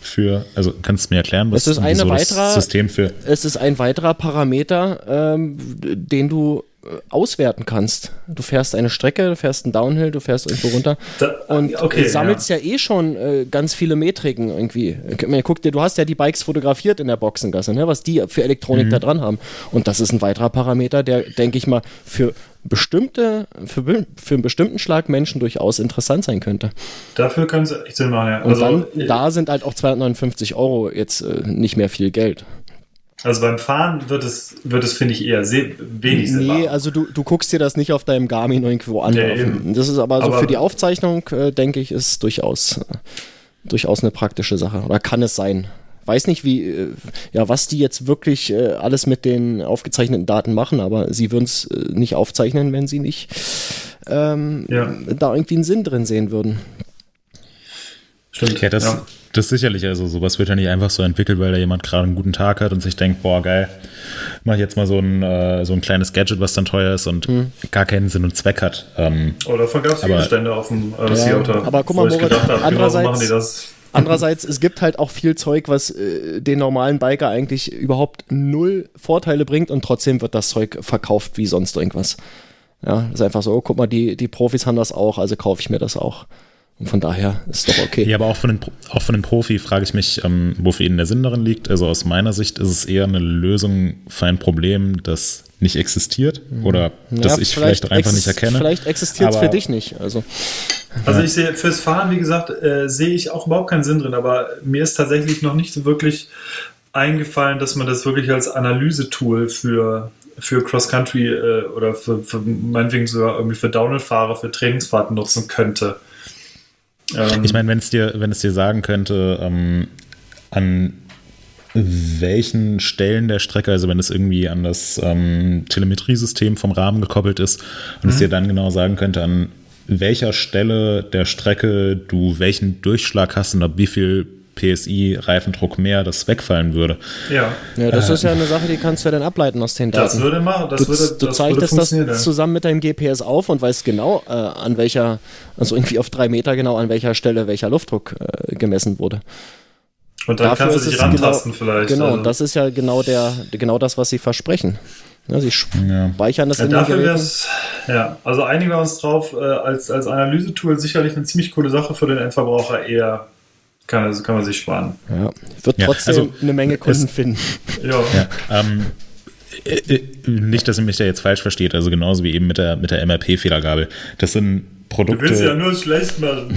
für, also kannst du mir erklären, was es ist eine weiterer, System für. Es ist ein weiterer Parameter, ähm, den du auswerten kannst. Du fährst eine Strecke, du fährst einen Downhill, du fährst irgendwo runter da, und okay, sammelst ja. ja. eh schon äh, ganz viele Metriken irgendwie. Guck dir, du hast ja die Bikes fotografiert in der Boxengasse, ne, was die für Elektronik mhm. da dran haben. Und das ist ein weiterer Parameter, der, denke ich mal, für bestimmte, für, für einen bestimmten Schlag Menschen durchaus interessant sein könnte. Dafür können sie echt Sinn machen, ja. Und also, dann, äh, da sind halt auch 259 Euro jetzt äh, nicht mehr viel Geld. Also beim Fahren wird es, wird es finde ich, eher wenig Sinn Nee, also du, du guckst dir das nicht auf deinem Garmin irgendwo an. Nee, das ist aber so aber für die Aufzeichnung, äh, denke ich, ist durchaus, äh, durchaus eine praktische Sache. Oder kann es sein. Weiß nicht, wie, äh, ja, was die jetzt wirklich äh, alles mit den aufgezeichneten Daten machen, aber sie würden es äh, nicht aufzeichnen, wenn sie nicht ähm, ja. da irgendwie einen Sinn drin sehen würden. Stimmt. Ja, das, ja. Das ist sicherlich, also sowas wird ja nicht einfach so entwickelt, weil da jemand gerade einen guten Tag hat und sich denkt, boah, geil, mach ich jetzt mal so ein, äh, so ein kleines Gadget, was dann teuer ist und hm. gar keinen Sinn und Zweck hat. Ähm, oh, davon gab es viele Stände auf dem äh, ja, Aber guck mal, Moritz, andererseits, andererseits, es gibt halt auch viel Zeug, was äh, den normalen Biker eigentlich überhaupt null Vorteile bringt und trotzdem wird das Zeug verkauft wie sonst irgendwas. Ja, ist einfach so, oh, guck mal, die, die Profis haben das auch, also kaufe ich mir das auch. Und von daher ist es doch okay. Ja, aber auch von den, auch von den Profi frage ich mich, ähm, wo für ihn der Sinn darin liegt. Also aus meiner Sicht ist es eher eine Lösung für ein Problem, das nicht existiert oder ja, das ich vielleicht, vielleicht einfach nicht erkenne. Vielleicht existiert es für dich nicht. Also, also ich sehe fürs Fahren, wie gesagt, äh, sehe ich auch überhaupt keinen Sinn drin, aber mir ist tatsächlich noch nicht so wirklich eingefallen, dass man das wirklich als Analysetool für für Cross-Country äh, oder für, für meinetwegen sogar irgendwie für Downhill-Fahrer für Trainingsfahrten nutzen könnte. Ähm, ich meine, wenn es dir, wenn es dir sagen könnte, ähm, an welchen Stellen der Strecke, also wenn es irgendwie an das ähm, Telemetriesystem vom Rahmen gekoppelt ist und es mhm. dir dann genau sagen könnte, an welcher Stelle der Strecke du welchen Durchschlag hast und ab wie viel PSI, Reifendruck mehr, das wegfallen würde. Ja. Ja, das äh, ist ja eine Sache, die kannst du ja dann ableiten aus den Daten. Das würde machen, das du, würde, du das zeichnest würde das zusammen mit deinem GPS auf und weißt genau, äh, an welcher, also irgendwie auf drei Meter genau, an welcher Stelle welcher Luftdruck äh, gemessen wurde. Und dann dafür kannst ist du dich es rantasten genau, vielleicht. Genau, also. und das ist ja genau der, genau das, was sie versprechen. Ja, sie Ja. speichern das Ja, in den dafür es, ja, also einigen wir uns drauf, äh, als, als Analysetool sicherlich eine ziemlich coole Sache für den Endverbraucher, eher kann, also kann man sich sparen. Ja, wird Ja, trotzdem also, eine Menge Kunden es- finden. Ja, Ja, ähm, äh, äh, nicht, dass ihr mich da jetzt falsch versteht, also genauso wie eben mit der, mit der MRP-Fehlergabel. Das sind du Produkte. willst ja nur schlecht machen. [laughs]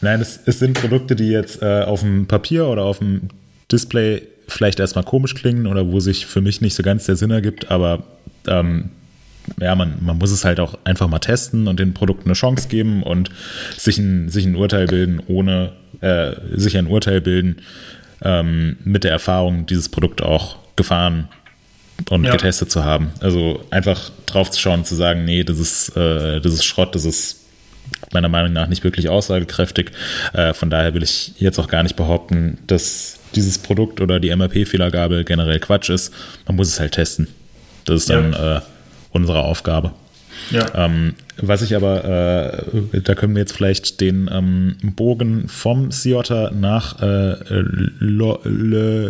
Nein, es, es sind Produkte, die jetzt äh, auf dem Papier oder auf dem Display vielleicht erstmal komisch klingen oder wo sich für mich nicht so ganz der Sinn ergibt, aber ähm, ja, man, man muss es halt auch einfach mal testen und den Produkten eine Chance geben und sich ein, sich ein Urteil bilden, ohne äh, sich ein Urteil bilden ähm, mit der Erfahrung, dieses Produkt auch gefahren und Ja. getestet zu haben. Also einfach drauf zu schauen, zu sagen, nee, das ist, äh, das ist Schrott, das ist meiner Meinung nach nicht wirklich aussagekräftig. Äh, von daher will ich jetzt auch gar nicht behaupten, dass dieses Produkt oder die MRP-Fehlergabel generell Quatsch ist. Man muss es halt testen. Das ist dann äh, unsere Aufgabe. Ja. Ähm, was ich aber, äh, da können wir jetzt vielleicht den ähm, Bogen vom Ciotta nach äh,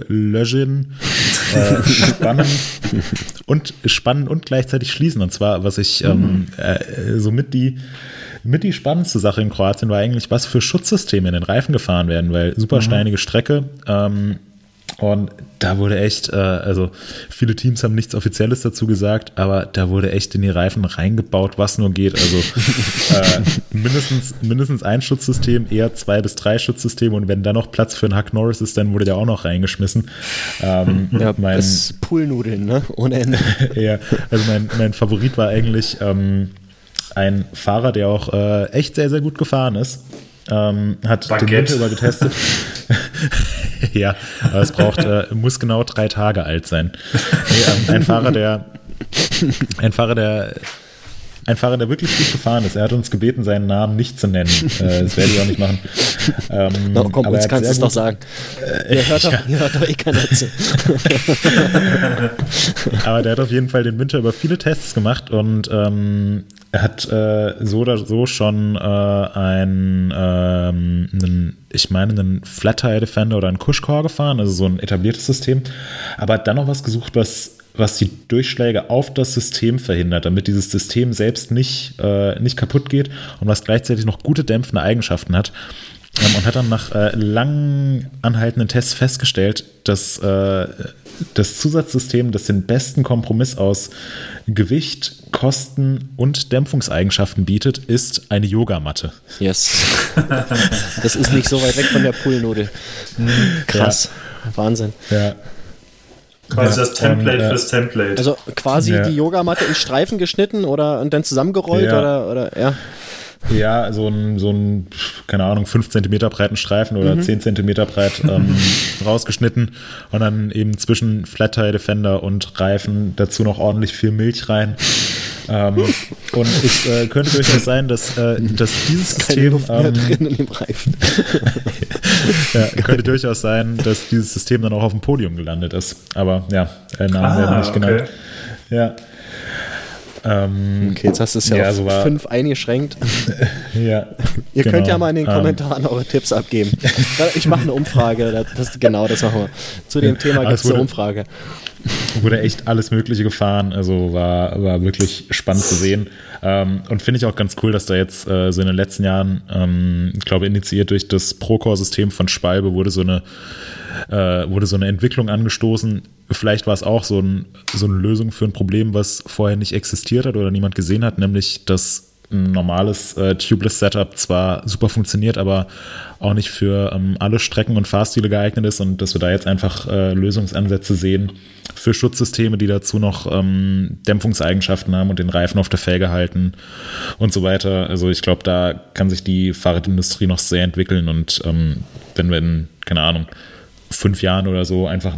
Lögin äh, [laughs] spannen und spannen und gleichzeitig schließen. Und zwar, was ich ähm, äh, somit die mit die spannendste Sache in Kroatien war eigentlich, was für Schutzsysteme in den Reifen gefahren werden, weil super steinige Strecke. Ähm, und da wurde echt, äh, also viele Teams haben nichts Offizielles dazu gesagt, aber da wurde echt in die Reifen reingebaut, was nur geht. Also [laughs] äh, mindestens, mindestens ein Schutzsystem, eher zwei bis drei Schutzsysteme und wenn da noch Platz für einen Huck Norris ist, dann wurde der auch noch reingeschmissen. Ähm, [laughs] Ja, mein, das Poolnudeln, ne? Ohne Ende. [laughs] ja, also mein, mein Favorit war eigentlich ähm, ein Fahrer, der auch äh, echt sehr, sehr gut gefahren ist. Ähm, hat den Baguette. Winter über getestet. [laughs] ja, aber es braucht, äh, muss genau drei Tage alt sein. Nee, ähm, ein Fahrer, der ein Fahrer, der ein Fahrer, der wirklich gut gefahren ist. Er hat uns gebeten, seinen Namen nicht zu nennen. [laughs] Äh, das werde ich auch nicht machen. Ähm, Na, komm, aber er uns kannst du es doch sagen. ihr, hört [laughs] doch, ihr hört doch eh keiner zu. [laughs] Aber der hat auf jeden Fall den Winter über viele Tests gemacht und ähm, er hat äh, so oder so schon äh, ein, ähm, einen, ich meine, einen Flat Tire Defender oder einen Cushcore gefahren, also so ein etabliertes System. Aber hat dann noch was gesucht, was, was die Durchschläge auf das System verhindert, damit dieses System selbst nicht, äh, nicht kaputt geht und was gleichzeitig noch gute dämpfende Eigenschaften hat. Ähm, und hat dann nach äh, lang anhaltenden Tests festgestellt, dass äh, das Zusatzsystem, das den besten Kompromiss aus Gewicht, Kosten und Dämpfungseigenschaften bietet, ist eine Yogamatte. Yes. Das ist nicht so weit weg von der Poolnudel. [laughs] Krass. Wahnsinn. Ja, Quasi Ja, das Template und, äh, fürs Template. Also quasi Ja. die Yogamatte in Streifen geschnitten oder und dann zusammengerollt Ja. oder, oder ja. ja so ein, so ein, keine Ahnung, 5 cm breiten Streifen oder 10 cm breit ähm, [laughs] rausgeschnitten und dann eben zwischen Flat Tire Defender und Reifen dazu noch ordentlich viel Milch rein. Ähm, und es äh, könnte durchaus sein, dass, äh, dass dieses Keine System Luft mehr ähm, drin in dem Reifen. [laughs] Ja, könnte durchaus sein, dass dieses System dann auch auf dem Podium gelandet ist. Aber ja, Namen Ah, werden nicht okay. genannt. Ja. Ähm, Okay, jetzt hast du es ja, Ja, auf so war- fünf eingeschränkt. [laughs] ja. [laughs] Ihr genau. könnt ja mal in den Ähm, Kommentaren eure Tipps abgeben. Ich mache eine Umfrage. Das, das, genau, das machen wir. Zu dem Thema gibt es eine Umfrage. wurde echt alles Mögliche gefahren. Also war, war wirklich spannend zu sehen. Ähm, und finde ich auch ganz cool, dass da jetzt äh, so in den letzten Jahren, ähm, ich glaube, initiiert durch das Procore-System von Spalbe wurde so eine äh, wurde so eine Entwicklung angestoßen. Vielleicht war es auch so, ein, so eine Lösung für ein Problem, was vorher nicht existiert hat oder niemand gesehen hat, nämlich dass ein normales äh, Tubeless-Setup zwar super funktioniert, aber auch nicht für ähm, alle Strecken und Fahrstile geeignet ist und dass wir da jetzt einfach äh, Lösungsansätze sehen für Schutzsysteme, die dazu noch ähm, Dämpfungseigenschaften haben und den Reifen auf der Felge halten und so weiter. Also ich glaube, da kann sich die Fahrradindustrie noch sehr entwickeln und ähm, wenn wir in, keine Ahnung, fünf Jahren oder so einfach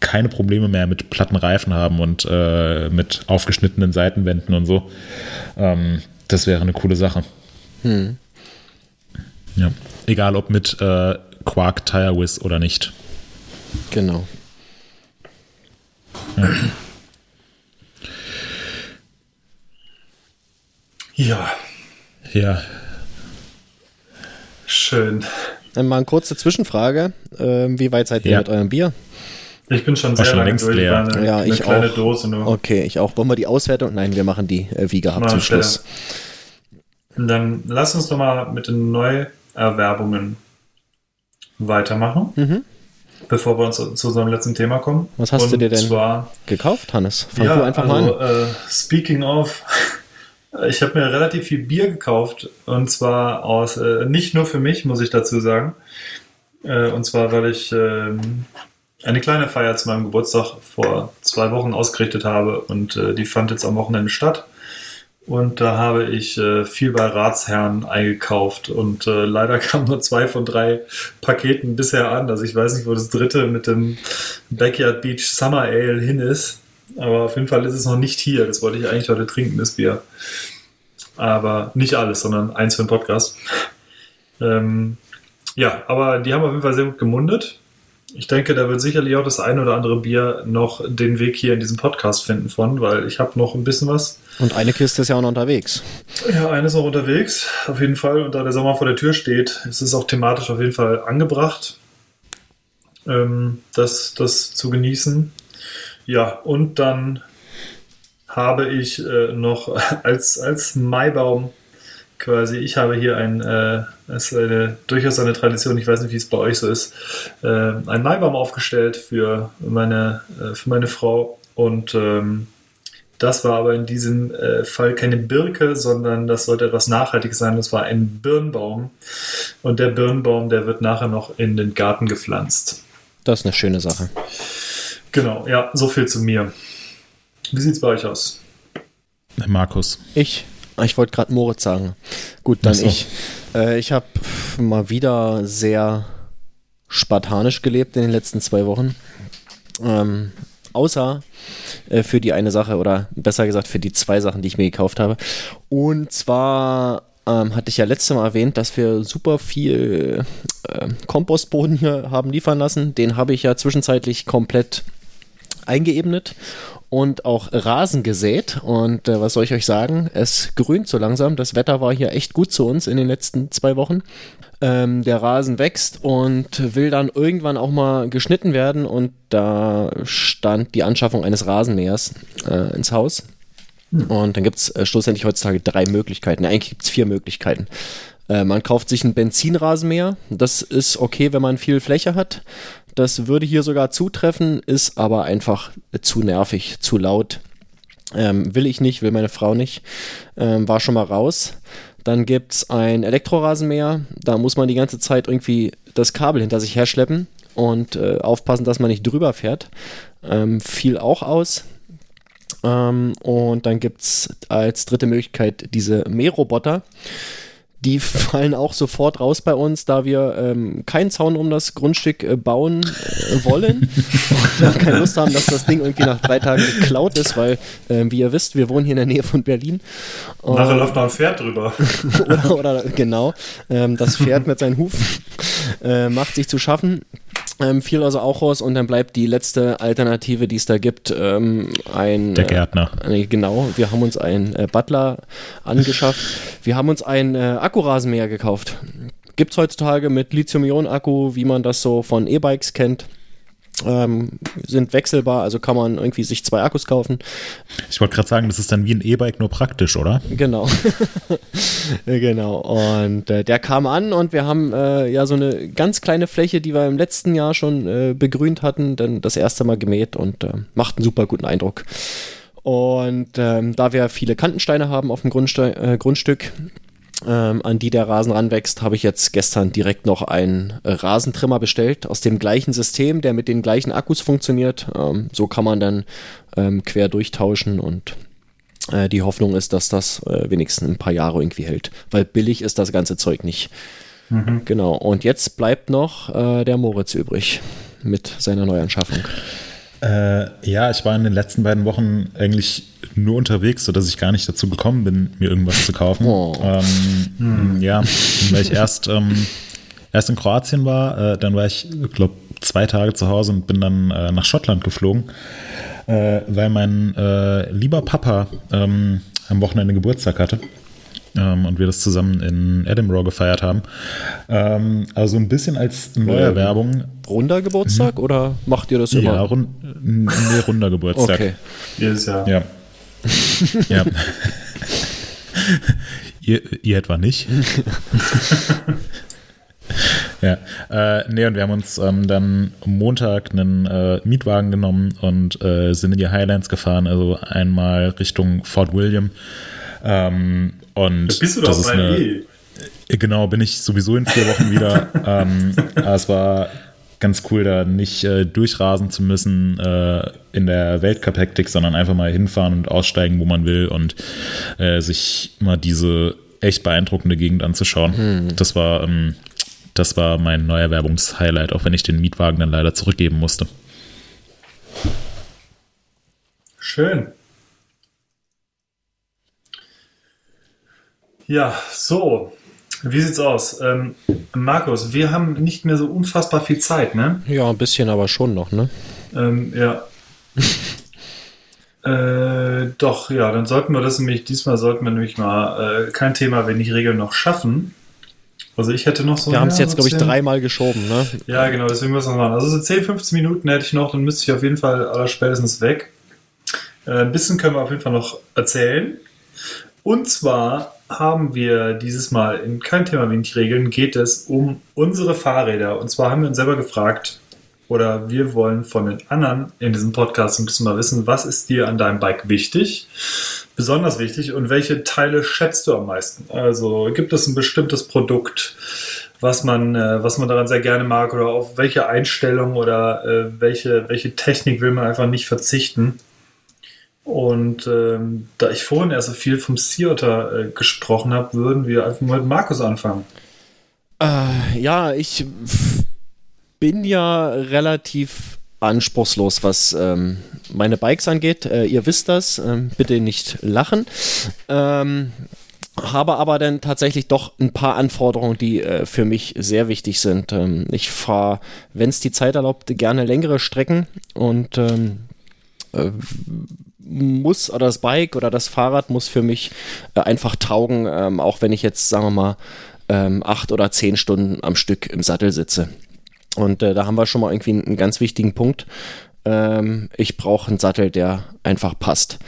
keine Probleme mehr mit platten Reifen haben und äh, mit aufgeschnittenen Seitenwänden und so. Ähm, das wäre eine coole Sache. Ja. Egal ob mit äh, Quark Tire Wiz oder nicht. Genau. ja, Ja, schön. Äh, mal eine kurze Zwischenfrage. Ähm, wie weit seid ihr Ja. mit eurem Bier? Ich bin schon War sehr schon lange längst durch. leer. Eine, Ja, eine ich kleine auch. Dose nur. Okay, ich auch. Wollen wir die Auswertung? Nein, wir machen die äh, wie gehabt zum. Schluss. Dann lass uns doch mal mit den Neuerwerbungen weitermachen, Mhm. bevor wir uns zu unserem letzten Thema kommen. Was hast Und du dir denn Zwar, Gekauft, Hannes? Fang ja, du einfach mal also, an. äh, speaking of, ich habe mir relativ viel Bier gekauft und zwar aus, äh, nicht nur für mich, muss ich dazu sagen. Äh, und zwar, weil ich ähm, eine kleine Feier zu meinem Geburtstag vor zwei Wochen ausgerichtet habe und äh, die fand jetzt am Wochenende statt. Und da habe ich äh, viel bei Ratsherren eingekauft und äh, leider [laughs] kamen nur zwei von drei Paketen bisher an. Also ich weiß nicht, wo das dritte mit dem Backyard Beach Summer Ale hin ist. Aber auf jeden Fall ist es noch nicht hier. Das wollte ich eigentlich heute trinken, das Bier. Aber nicht alles, sondern eins für den Podcast. Ähm, ja, aber die haben auf jeden Fall sehr gut gemundet. Ich denke, da wird sicherlich auch das ein oder andere Bier noch den Weg hier in diesem Podcast finden von, weil ich habe noch ein bisschen was. Und eine Kiste ist ja auch noch unterwegs. Ja, eines noch unterwegs, auf jeden Fall. Und da der Sommer vor der Tür steht, ist es auch thematisch auf jeden Fall angebracht, ähm, das, das zu genießen. Ja, und dann habe ich äh, noch [laughs] als, als Maibaum quasi, ich habe hier ein, äh, ist eine, durchaus eine Tradition, ich weiß nicht, wie es bei euch so ist, äh, einen Maibaum aufgestellt für meine, äh, für meine Frau und ähm, das war aber in diesem äh, Fall keine Birke, sondern das sollte etwas Nachhaltiges sein. Das war ein Birnbaum. Und der Birnbaum, der wird nachher noch in den Garten gepflanzt. Das ist eine schöne Sache. Genau, ja, so viel zu mir. Wie sieht's bei euch aus? Markus. Ich, ich wollte gerade Moritz sagen. Gut, dann so. ich. Äh, ich habe mal wieder sehr spartanisch gelebt in den letzten zwei Wochen. Ähm, außer äh, für die eine Sache oder besser gesagt für die zwei Sachen, die ich mir gekauft habe. Und zwar ähm, hatte ich ja letztes Mal erwähnt, dass wir super viel äh, Kompostboden hier haben liefern lassen. Den habe ich ja zwischenzeitlich komplett eingeebnet und auch Rasen gesät. Und äh, was soll ich euch sagen? Es grünt so langsam. Das Wetter war hier echt gut zu uns in den letzten zwei Wochen. Ähm, der Rasen wächst und will dann irgendwann auch mal geschnitten werden. Und da stand die Anschaffung eines Rasenmähers äh, ins Haus. Und dann gibt es äh, schlussendlich heutzutage drei Möglichkeiten. Eigentlich gibt es vier Möglichkeiten. Äh, man kauft sich einen Benzinrasenmäher. Das ist okay, wenn man viel Fläche hat. Das würde hier sogar zutreffen, ist aber einfach zu nervig, zu laut. Ähm, will ich nicht, will meine Frau nicht. Ähm, war schon mal raus. Dann gibt es ein Elektrorasenmäher. Da muss man die ganze Zeit irgendwie das Kabel hinter sich herschleppen und äh, aufpassen, dass man nicht drüber fährt. Ähm, fiel auch aus. Ähm, und dann gibt es als dritte Möglichkeit diese Mähroboter. Die fallen auch sofort raus bei uns, da wir ähm, keinen Zaun um das Grundstück äh, bauen äh, wollen und keine Lust haben, dass das Ding irgendwie nach drei Tagen geklaut ist, weil, äh, wie ihr wisst, wir wohnen hier in der Nähe von Berlin. Und- Nachher läuft noch ein Pferd drüber. [laughs] oder, oder genau, ähm, das Pferd mit seinen Hufen äh, macht sich zu schaffen. Ähm, fiel also auch raus und dann bleibt die letzte Alternative, die es da gibt, ähm, ein Der Gärtner. Äh, genau, wir haben uns einen äh, Butler angeschafft. [laughs] Wir haben uns einen äh, Akkurasenmäher gekauft. Gibt es heutzutage mit Lithium-Ionen-Akku, wie man das so von E-Bikes kennt. Ähm, sind wechselbar, also kann man irgendwie sich zwei Akkus kaufen. Ich wollte gerade sagen, das ist dann wie ein E-Bike, nur praktisch, oder? Genau. [laughs] genau. Und äh, der kam an und wir haben äh, ja so eine ganz kleine Fläche, die wir im letzten Jahr schon äh, begrünt hatten, dann das erste Mal gemäht und äh, macht einen super guten Eindruck. Und ähm, da wir viele Kantensteine haben auf dem Grundste äh, Grundstück, ähm, an die der Rasen ranwächst, habe ich jetzt gestern direkt noch einen äh, Rasentrimmer bestellt aus dem gleichen System, der mit den gleichen Akkus funktioniert. Ähm, so kann man dann ähm, quer durchtauschen und äh, die Hoffnung ist, dass das äh, wenigstens ein paar Jahre irgendwie hält, weil billig ist das ganze Zeug nicht. Genau. Und jetzt bleibt noch äh, der Moritz übrig mit seiner Neuanschaffung. Äh, ja, ich war in den letzten beiden Wochen eigentlich nur unterwegs, sodass ich gar nicht dazu gekommen bin, mir irgendwas zu kaufen. Oh. Ähm, Ja, weil ich erst, ähm, erst in Kroatien war, äh, dann war ich, glaube zwei Tage zu Hause und bin dann äh, nach Schottland geflogen, äh, weil mein äh, lieber Papa ähm, am Wochenende Geburtstag hatte. Ähm, und wir das zusammen in Edinburgh gefeiert haben. Ähm, also ein bisschen als Neuerwerbung. Runder Geburtstag mhm. oder macht ihr das immer? Ja, rund, nee, runder Geburtstag. Okay. Jedes Jahr. Ja. [laughs] ja. ihr, ihr etwa nicht? [laughs] ja, äh, nee, und wir haben uns ähm, dann Montag einen äh, Mietwagen genommen und äh, sind in die Highlands gefahren, also einmal Richtung Fort William. Ähm, und da bist du doch bei eine, äh, Genau, bin ich sowieso in vier Wochen wieder. [laughs] ähm, es war ganz cool, da nicht äh, durchrasen zu müssen äh, in der Weltcup-Hektik, sondern einfach mal hinfahren und aussteigen, wo man will und äh, sich mal diese echt beeindruckende Gegend anzuschauen. Hm. Das war ähm, das war mein neuer Werbungshighlight, auch wenn ich den Mietwagen dann leider zurückgeben musste. Schön. Ja, so. Wie sieht's aus? Ähm, Markus, wir haben nicht mehr so unfassbar viel Zeit, ne? Ja, ein bisschen aber schon noch, ne? Ähm, ja. [laughs] äh, doch, ja, dann sollten wir das nämlich, diesmal sollten wir nämlich mal äh, kein Thema, wenn nicht Regeln noch schaffen. Also ich hätte noch so. Wir haben es jetzt, glaube ich, dreimal geschoben, ne? Ja, genau, deswegen müssen wir machen. Also so 10, 15 Minuten hätte ich noch, dann müsste ich auf jeden Fall aller spätestens weg. Äh, ein bisschen können wir auf jeden Fall noch erzählen. Und zwar haben wir dieses Mal in kein Thema wenig Regeln, geht es um unsere Fahrräder. Und zwar haben wir uns selber gefragt, oder wir wollen von den anderen in diesem Podcast ein bisschen mal wissen, was ist dir an deinem Bike wichtig? besonders wichtig und welche Teile schätzt du am meisten? Also gibt es ein bestimmtes Produkt, was man, äh, was man daran sehr gerne mag oder auf welche Einstellung oder äh, welche, welche Technik will man einfach nicht verzichten? Und ähm, da ich vorhin erst so viel vom Theater äh, gesprochen habe, würden wir einfach mal mit Markus anfangen. Äh, ja, ich bin ja relativ anspruchslos, was ähm, meine Bikes angeht. Äh, ihr wisst das, ähm, bitte nicht lachen. Ähm, habe aber dann tatsächlich doch ein paar Anforderungen, die äh, für mich sehr wichtig sind. Ähm, ich fahre, wenn es die Zeit erlaubt, gerne längere Strecken und ähm, äh, muss oder das Bike oder das Fahrrad muss für mich äh, einfach taugen, ähm, auch wenn ich jetzt, sagen wir mal, ähm, acht oder zehn Stunden am Stück im Sattel sitze. Und äh, da haben wir schon mal irgendwie einen, ganz wichtigen Punkt. Ähm, ich brauche einen Sattel, der einfach passt.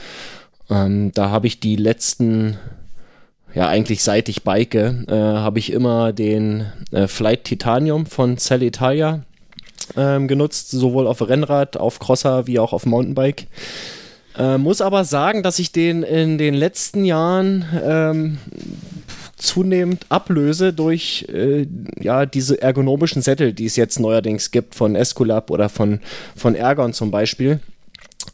Ähm, da habe ich die letzten, ja eigentlich seit ich bike, äh, habe ich immer den äh, Flight Titanium von Cell Italia ähm, genutzt, sowohl auf Rennrad, auf Crosser wie auch auf Mountainbike. Äh, muss aber sagen, dass ich den in den letzten Jahren ähm, zunehmend ablöse durch äh, ja, diese ergonomischen Sättel, die es jetzt neuerdings gibt von Esculap oder von, von Ergon zum Beispiel.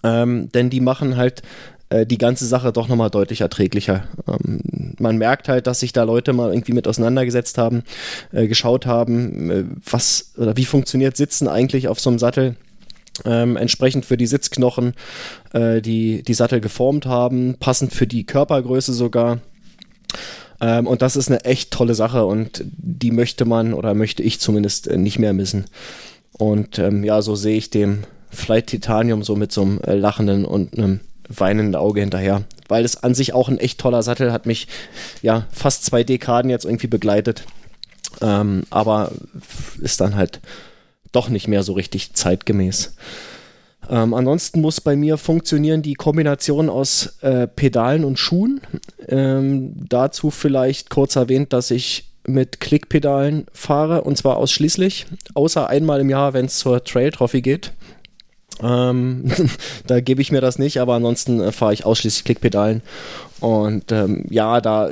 Ähm, denn die machen halt äh, die ganze Sache doch nochmal deutlich erträglicher. Ähm, man merkt halt, dass sich da Leute mal irgendwie mit auseinandergesetzt haben, äh, geschaut haben, äh, was oder wie funktioniert Sitzen eigentlich auf so einem Sattel. Ähm, entsprechend für die Sitzknochen äh, die, die Sattel geformt haben, passend für die Körpergröße sogar. Ähm, und das ist eine echt tolle Sache und die möchte man oder möchte ich zumindest äh, nicht mehr missen. Und ähm, ja, so sehe ich dem Flight Titanium so mit so einem äh, lachenden und einem weinenden Auge hinterher. Weil es an sich auch ein echt toller Sattel hat mich ja fast zwei Dekaden jetzt irgendwie begleitet. Ähm, aber ist dann halt doch nicht mehr so richtig zeitgemäß. Ähm, ansonsten muss bei mir funktionieren die Kombination aus äh, Pedalen und Schuhen. Ähm, dazu vielleicht kurz erwähnt, dass ich mit Klickpedalen fahre und zwar ausschließlich, außer einmal im Jahr, wenn es zur Trail Trophy geht. Ähm, [laughs] da gebe ich mir das nicht, aber ansonsten äh, fahre ich ausschließlich Klickpedalen. Und ähm, ja, da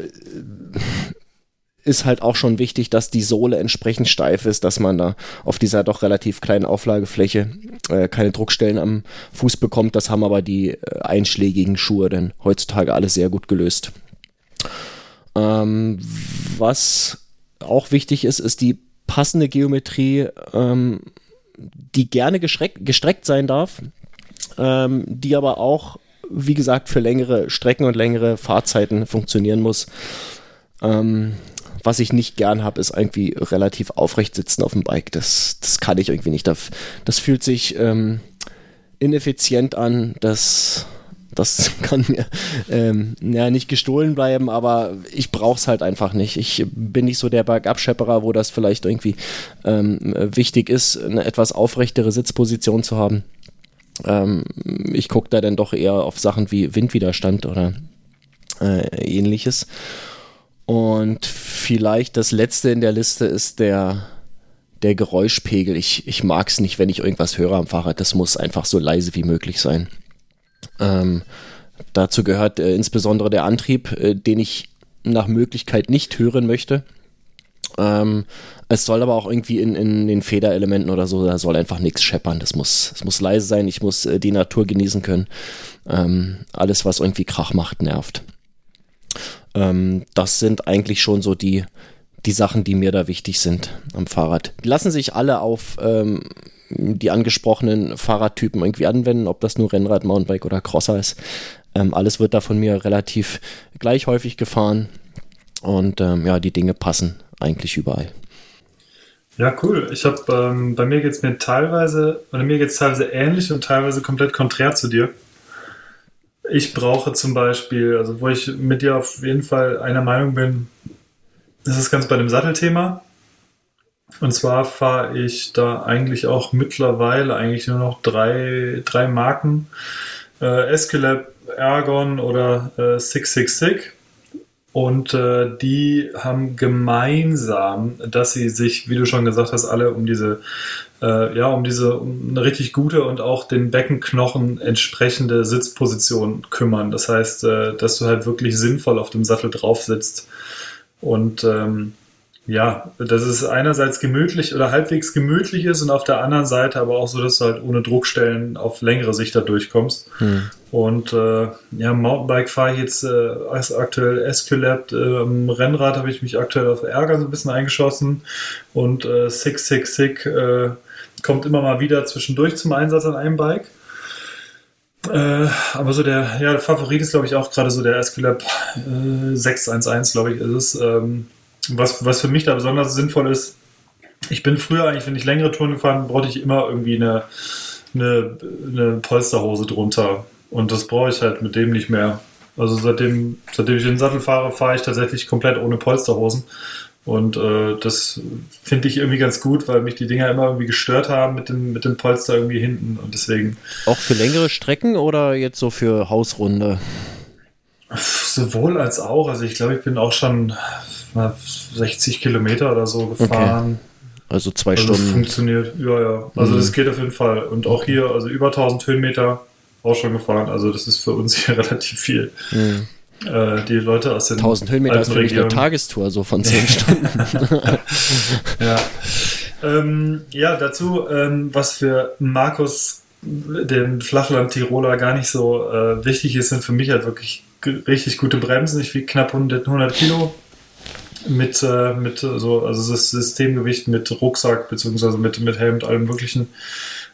ist halt auch schon wichtig, dass die Sohle entsprechend steif ist, dass man da auf dieser doch relativ kleinen Auflagefläche äh, keine Druckstellen am Fuß bekommt. Das haben aber die äh, einschlägigen Schuhe denn heutzutage alles sehr gut gelöst. Ähm, was auch wichtig ist, ist die passende Geometrie, ähm, die gerne gestreckt sein darf, ähm, die aber auch, wie gesagt, für längere Strecken und längere Fahrzeiten funktionieren muss. Ähm, was ich nicht gern habe, ist irgendwie relativ aufrecht sitzen auf dem Bike. Das, das kann ich irgendwie nicht. Das, das fühlt sich ähm, ineffizient an. Das, das [laughs] kann mir ähm, ja nicht gestohlen bleiben, aber ich brauche es halt einfach nicht. Ich bin nicht so der Bergabschepperer, wo das vielleicht irgendwie ähm, wichtig ist, eine etwas aufrechtere Sitzposition zu haben. Ähm, ich gucke da dann doch eher auf Sachen wie Windwiderstand oder äh, ähnliches. Und vielleicht das letzte in der Liste ist der der Geräuschpegel. Ich, ich mag es nicht, wenn ich irgendwas höre am Fahrrad. Das muss einfach so leise wie möglich sein. Ähm, dazu gehört äh, insbesondere der Antrieb, äh, den ich nach Möglichkeit nicht hören möchte. Ähm, es soll aber auch irgendwie in, in den Federelementen oder so, da soll einfach nichts scheppern. Das muss, es muss leise sein, ich muss äh, die Natur genießen können. Ähm, alles, was irgendwie Krach macht, nervt. Ähm, das sind eigentlich schon so die, die Sachen, die mir da wichtig sind am Fahrrad. Lassen sich alle auf ähm, die angesprochenen Fahrradtypen irgendwie anwenden, ob das nur Rennrad, Mountainbike oder Crosser ist. Ähm, alles wird da von mir relativ gleich häufig gefahren und ähm, ja, die Dinge passen eigentlich überall. Ja, cool. Ich habe ähm, bei mir geht es mir teilweise, oder mir geht es teilweise ähnlich und teilweise komplett konträr zu dir. Ich brauche zum Beispiel, also wo ich mit dir auf jeden Fall einer Meinung bin, das ist ganz bei dem Sattelthema. Und zwar fahre ich da eigentlich auch mittlerweile eigentlich nur noch drei, drei Marken. Äh, Escalab, Ergon oder äh, 666. Und äh, die haben gemeinsam, dass sie sich, wie du schon gesagt hast, alle um diese, äh, ja, um diese um eine richtig gute und auch den Beckenknochen entsprechende Sitzposition kümmern. Das heißt, äh, dass du halt wirklich sinnvoll auf dem Sattel drauf sitzt. Und ähm, ja, dass es einerseits gemütlich oder halbwegs gemütlich ist und auf der anderen Seite aber auch so, dass du halt ohne Druckstellen auf längere Sicht da durchkommst. Hm. Und äh, ja, Mountainbike fahre ich jetzt äh, aktuell Esculap. Äh, am Rennrad habe ich mich aktuell auf Ärger so ein bisschen eingeschossen und äh, 666 äh, kommt immer mal wieder zwischendurch zum Einsatz an einem Äh, aber so der, ja, der Favorit ist, glaube ich, auch gerade so der Esculap äh, 611, glaube ich, ist es. Ähm, was, was für mich da besonders sinnvoll ist, ich bin früher eigentlich, wenn ich längere Touren gefahren brauchte ich immer irgendwie eine, eine, eine Polsterhose drunter. Und das brauche ich halt mit dem nicht mehr. Also seitdem, seitdem ich den Sattel fahre, fahre ich tatsächlich komplett ohne Polsterhosen. Und äh, das finde ich irgendwie ganz gut, weil mich die Dinger immer irgendwie gestört haben mit dem, mit dem Polster irgendwie hinten. Und deswegen. Auch für längere Strecken oder jetzt so für Hausrunde? Sowohl als auch. Also ich glaube, ich bin auch schon 60 Kilometer oder so gefahren. Okay. Also zwei also Stunden. funktioniert, ja, ja. Also mhm. das geht auf jeden Fall. Und auch hier, also über 1000 Höhenmeter auch schon gefahren. Also das ist für uns hier [laughs] relativ viel. Mhm. Äh, die Leute aus den 1000 Höhenmeter ist für mich eine Tagestour, so von [laughs] 10 Stunden. [laughs] ja. Ähm, ja, dazu, ähm, was für Markus, den Flachland-Tiroler, gar nicht so äh, wichtig ist, sind für mich halt wirklich richtig gute Bremsen. Ich wiege knapp 100, 100 Kilo mit, äh, mit so, also das Systemgewicht mit Rucksack beziehungsweise mit, mit Helm und allem möglichen.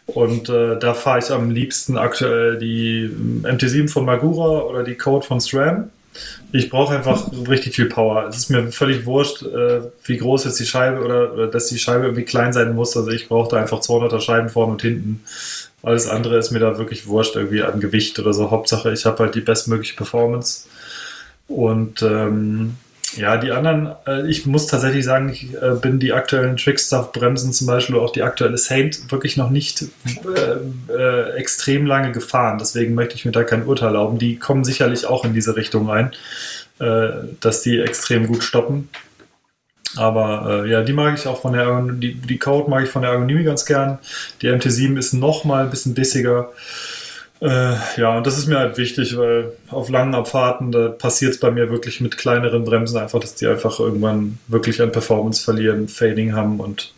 Und äh, da fahre ich am liebsten aktuell die MT7 von Magura oder die Code von SRAM. Ich brauche einfach richtig viel Power. Es ist mir völlig wurscht, äh, wie groß jetzt die Scheibe oder, dass die Scheibe irgendwie klein sein muss. Also ich brauche da einfach 200er Scheiben vorne und hinten. Alles andere ist mir da wirklich wurscht irgendwie an Gewicht oder so. Hauptsache, ich habe halt die bestmögliche Performance. Und ähm, ja, die anderen, äh, ich muss tatsächlich sagen, ich äh, bin die aktuellen Trickstuff-Bremsen zum Beispiel, auch die aktuelle Saint, wirklich noch nicht äh, äh, extrem lange gefahren. Deswegen möchte ich mir da kein Urteil erlauben. Die kommen sicherlich auch in diese Richtung rein, äh, dass die extrem gut stoppen. Aber äh, ja, die mag ich auch von der, die, die Code mag ich von der Ergonomie ganz gern. Die MT7 ist noch mal ein bisschen bissiger. Äh, ja, und das ist mir halt wichtig, weil auf langen Abfahrten, da passiert es bei mir wirklich mit kleineren Bremsen einfach, dass die einfach irgendwann wirklich an Performance verlieren, Fading haben und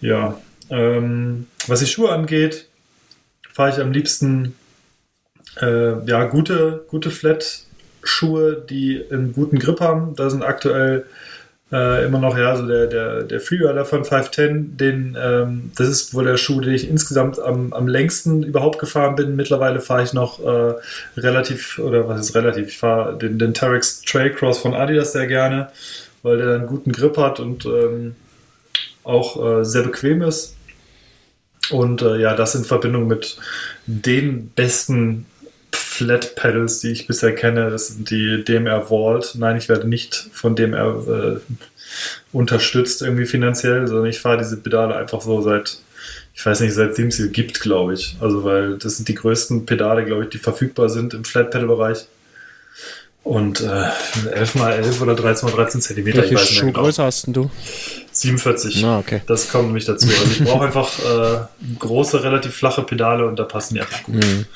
ja. Ähm, was die Schuhe angeht, fahre ich am liebsten äh, ja, gute, gute Flat-Schuhe, die einen guten Grip haben. Da sind aktuell äh, immer noch, ja, so der, der, der Freerider von 510, den, ähm, das ist wohl der Schuh, den ich insgesamt am, am längsten überhaupt gefahren bin. Mittlerweile fahre ich noch äh, relativ, oder was ist relativ, ich fahre den, den Terex Trailcross von Adidas sehr gerne, weil der einen guten Grip hat und ähm, auch äh, sehr bequem ist. Und äh, ja, das in Verbindung mit den besten Flat Pedals, die ich bisher kenne. Das sind die DMR Vault. Nein, ich werde nicht von DMR äh, unterstützt irgendwie finanziell, sondern ich fahre diese Pedale einfach so seit, ich weiß nicht, seitdem es sie gibt, glaube ich. Also, weil das sind die größten Pedale, glaube ich, die verfügbar sind im Flat Pedal Bereich. Und äh, 11 mal 11 oder 13 mal 13 Zentimeter. Welche Schuhgröße hast denn du? 47. Ah, okay. Das kommt nämlich dazu. Also ich brauche einfach äh, große, relativ flache Pedale und da passen die einfach gut. Mhm.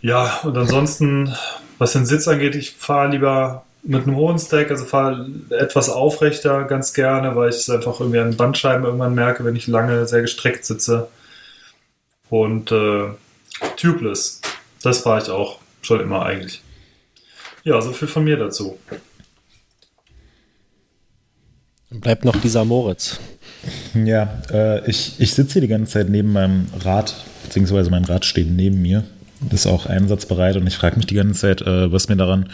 Ja, und ansonsten, was den Sitz angeht, ich fahre lieber mit einem hohen Stack, also fahre etwas aufrechter ganz gerne, weil ich es einfach irgendwie an Bandscheiben irgendwann merke, wenn ich lange sehr gestreckt sitze. Und äh, tubeless, das fahre ich auch schon immer eigentlich. Ja, so viel von mir dazu. Bleibt noch dieser Moritz. Ja, äh, ich, ich sitze hier die ganze Zeit neben meinem Rad, beziehungsweise mein Rad steht neben mir. Das ist auch einsatzbereit und ich frage mich die ganze Zeit, äh, was mir daran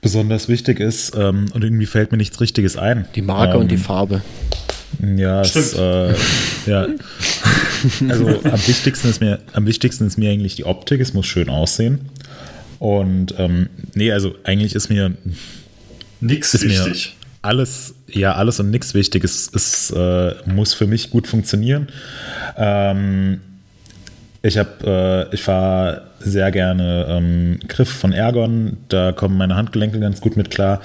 besonders wichtig ist. Ähm, und irgendwie fällt mir nichts Richtiges ein. Die Marke ähm, und die Farbe. Ja, es, äh, ja. [laughs] Also am wichtigsten ist mir, am wichtigsten ist mir eigentlich die Optik. Es muss schön aussehen. Und ähm, nee, also eigentlich ist mir Nix ist mir wichtig. alles, ja, alles und nichts wichtig. Es, es äh, muss für mich gut funktionieren. Ähm, ich habe, äh, ich fahre sehr gerne ähm, Griff von Ergon. Da kommen meine Handgelenke ganz gut mit klar.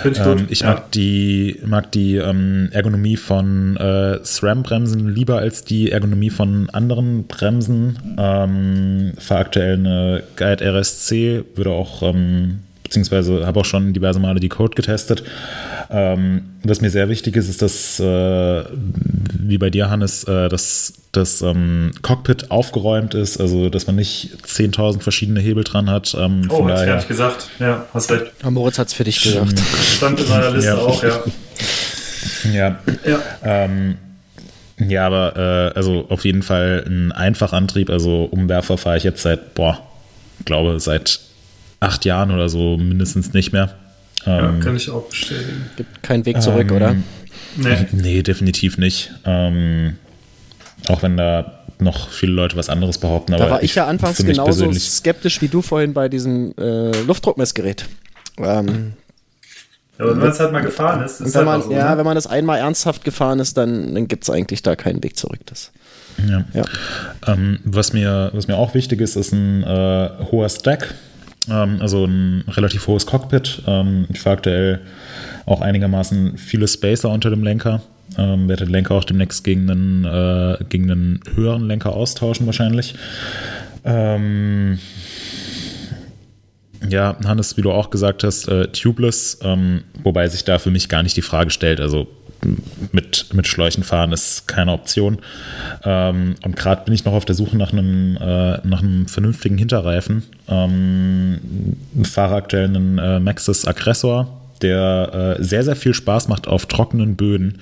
Finde ich gut, Ähm, ich ja. mag die, mag die ähm, Ergonomie von äh, SRAM-Bremsen lieber als die Ergonomie von anderen Bremsen. Ähm, fahre aktuell eine Guide RSC, würde auch, ähm, beziehungsweise habe auch schon diverse Male die Code getestet. Ähm, was mir sehr wichtig ist, ist, dass, äh, wie bei dir, Hannes, äh, dass das ähm, Cockpit aufgeräumt ist, also dass man nicht 10.000 verschiedene Hebel dran hat. Ähm, Oh, von hat's gar nicht gesagt. Ja, hast recht. Ah, Moritz hat's für dich gesagt. Stand in meiner Liste Ja. auch, ja. [laughs] ja, Ja, Ähm, ja, aber äh, also auf jeden Fall ein Einfachantrieb. Also Umwerfer fahre ich jetzt seit, boah, glaube seit acht Jahren oder so mindestens nicht mehr. ja Ähm, kann ich auch bestätigen. Gibt keinen Weg zurück, ähm, oder? Nee. Nee, definitiv nicht. Ähm, auch wenn da noch viele Leute was anderes behaupten. Da war ich ja anfangs genauso skeptisch wie du vorhin bei diesem äh, Luftdruckmessgerät. Ähm, Ja, aber wenn man es halt mal gefahren ist, ist wenn halt man, auch so. ja, ne? wenn man das einmal ernsthaft gefahren ist, dann, dann gibt es eigentlich da keinen Weg zurück. Das, Ja. ja. Ähm, was, mir, was mir auch wichtig ist, ist ein äh, hoher Stack, also ein relativ hohes Cockpit. Ähm, ich fahre aktuell auch einigermaßen viele Spacer unter dem Lenker. Ähm, werde den Lenker auch demnächst gegen einen, äh, gegen einen höheren Lenker austauschen wahrscheinlich. Ähm, ja, Hannes, wie du auch gesagt hast, äh, tubeless, ähm, wobei sich da für mich gar nicht die Frage stellt. Also mit, mit Schläuchen fahren ist keine Option. Ähm, und gerade bin ich noch auf der Suche nach einem, äh, nach einem vernünftigen Hinterreifen. Ähm, fahre aktuell einen äh, Maxxis Aggressor, der äh, sehr, sehr viel Spaß macht auf trockenen Böden,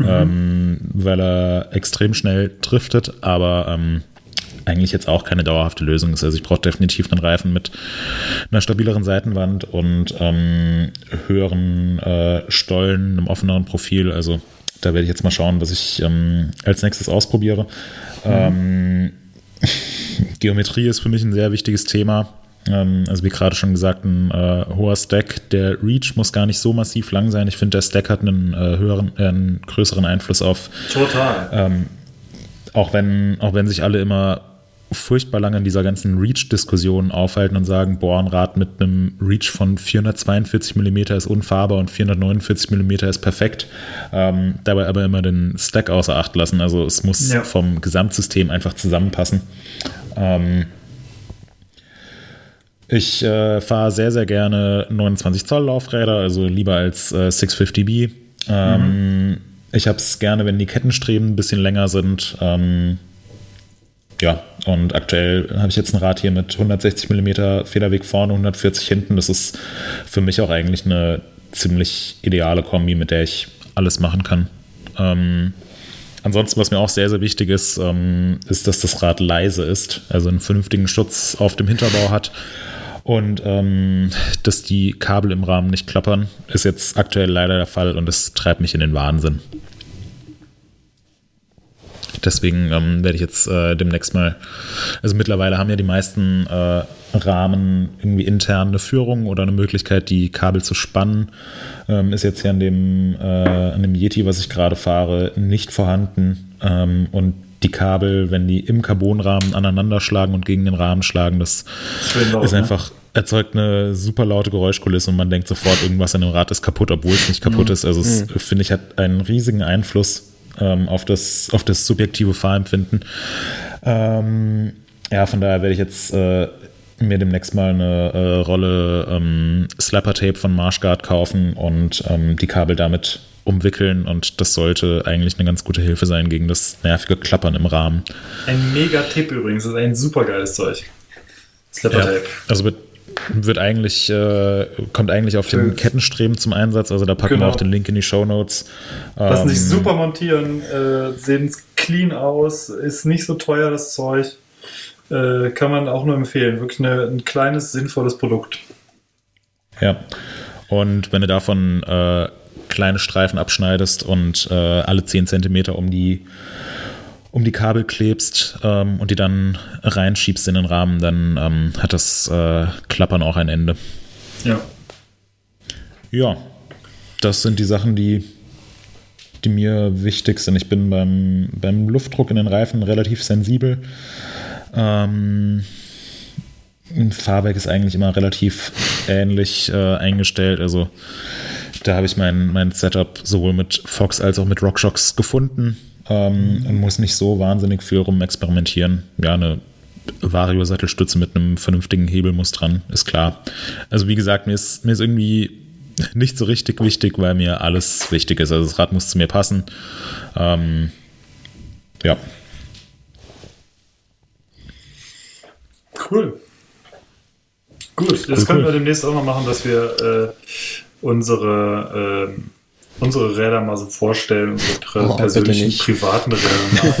ähm, weil er extrem schnell driftet, aber ähm, eigentlich jetzt auch keine dauerhafte Lösung ist. Also ich brauche definitiv einen Reifen mit einer stabileren Seitenwand und ähm, höheren äh, Stollen, einem offeneren Profil. Also da werde ich jetzt mal schauen, was ich ähm, als nächstes ausprobiere. Ähm, [laughs] Geometrie ist für mich ein sehr wichtiges Thema. Ähm, also wie gerade schon gesagt, ein äh, hoher Stack. Der Reach muss gar nicht so massiv lang sein. Ich finde, der Stack hat einen äh, höheren, äh, einen größeren Einfluss auf Total. ähm, auch wenn, auch wenn sich alle immer furchtbar lange in dieser ganzen Reach-Diskussion aufhalten und sagen, boah, ein Rad mit einem Reach von 442 mm ist unfahrbar und 449 mm ist perfekt, ähm, dabei aber immer den Stack außer Acht lassen. Also es muss Ja. vom Gesamtsystem einfach zusammenpassen. Ähm, ich äh, fahre sehr, sehr gerne 29 Zoll Laufräder, also lieber als äh, 650B. Ähm, Ich habe es gerne, wenn die Kettenstreben ein bisschen länger sind. Ähm, ja, und aktuell habe ich jetzt ein Rad hier mit 160 mm Federweg vorne, 140 hinten. Das ist für mich auch eigentlich eine ziemlich ideale Kombi, mit der ich alles machen kann. Ähm, ansonsten, was mir auch sehr, sehr wichtig ist, ähm, ist, dass das Rad leise ist, also einen vernünftigen Schutz auf dem Hinterbau hat und ähm, dass die Kabel im Rahmen nicht klappern. Ist jetzt aktuell leider der Fall und das treibt mich in den Wahnsinn. Deswegen ähm, werde ich jetzt äh, demnächst mal, also mittlerweile haben ja die meisten äh, Rahmen irgendwie intern eine Führung oder eine Möglichkeit, die Kabel zu spannen. Ähm, ist jetzt hier an dem, äh, an dem Yeti, was ich gerade fahre, nicht vorhanden. Ähm, und die Kabel, wenn die im Carbonrahmen aneinander schlagen und gegen den Rahmen schlagen, das laut, ist ne? einfach, erzeugt eine super laute Geräuschkulisse und man denkt sofort, irgendwas an dem Rad ist kaputt, obwohl es nicht kaputt ist. Also es, finde ich, hat einen riesigen Einfluss ähm, auf, das, auf das subjektive Fahrempfinden. Ähm, ja, von daher werde ich jetzt äh, mir demnächst mal eine äh, Rolle ähm, Slapper-Tape von Marshguard kaufen und ähm, die Kabel damit umwickeln und das sollte eigentlich eine ganz gute Hilfe sein gegen das nervige Klappern im Rahmen. Ein mega Tipp übrigens, das ist ein super geiles Zeug. Slapper Tape. Also wird, wird eigentlich, äh, kommt eigentlich auf den Für- Kettenstreben zum Einsatz. Also da packen Genau. wir auch den Link in die Show Notes. Lassen sich super montieren, äh, sehen clean aus, ist nicht so teuer das Zeug. Äh, kann man auch nur empfehlen. Wirklich eine, ein kleines, sinnvolles Produkt. Ja. Und wenn du davon äh, kleine Streifen abschneidest und äh, alle 10 Zentimeter um die, um die Kabel klebst ähm, und die dann reinschiebst in den Rahmen, dann ähm, hat das äh, Klappern auch ein Ende. Ja. Ja, das sind die Sachen, die, die mir wichtig sind. Ich bin beim, beim Luftdruck in den Reifen relativ sensibel. Ähm, ein Fahrwerk ist eigentlich immer relativ ähnlich äh, eingestellt. Also da habe ich mein, mein Setup sowohl mit Fox als auch mit RockShox gefunden ähm, und muss nicht so wahnsinnig viel rumexperimentieren. Ja, eine Vario-Sattelstütze mit einem vernünftigen Hebel muss dran, ist klar. Also wie gesagt, mir ist, mir ist irgendwie [laughs] nicht so richtig wichtig, weil mir alles wichtig ist. Also das Rad muss zu mir passen. Ähm, ja, Cool. Gut, das Cool, können cool. wir demnächst auch mal machen, dass wir äh, unsere, ähm, unsere Räder mal so vorstellen, unsere Oh, persönlichen privaten Räder.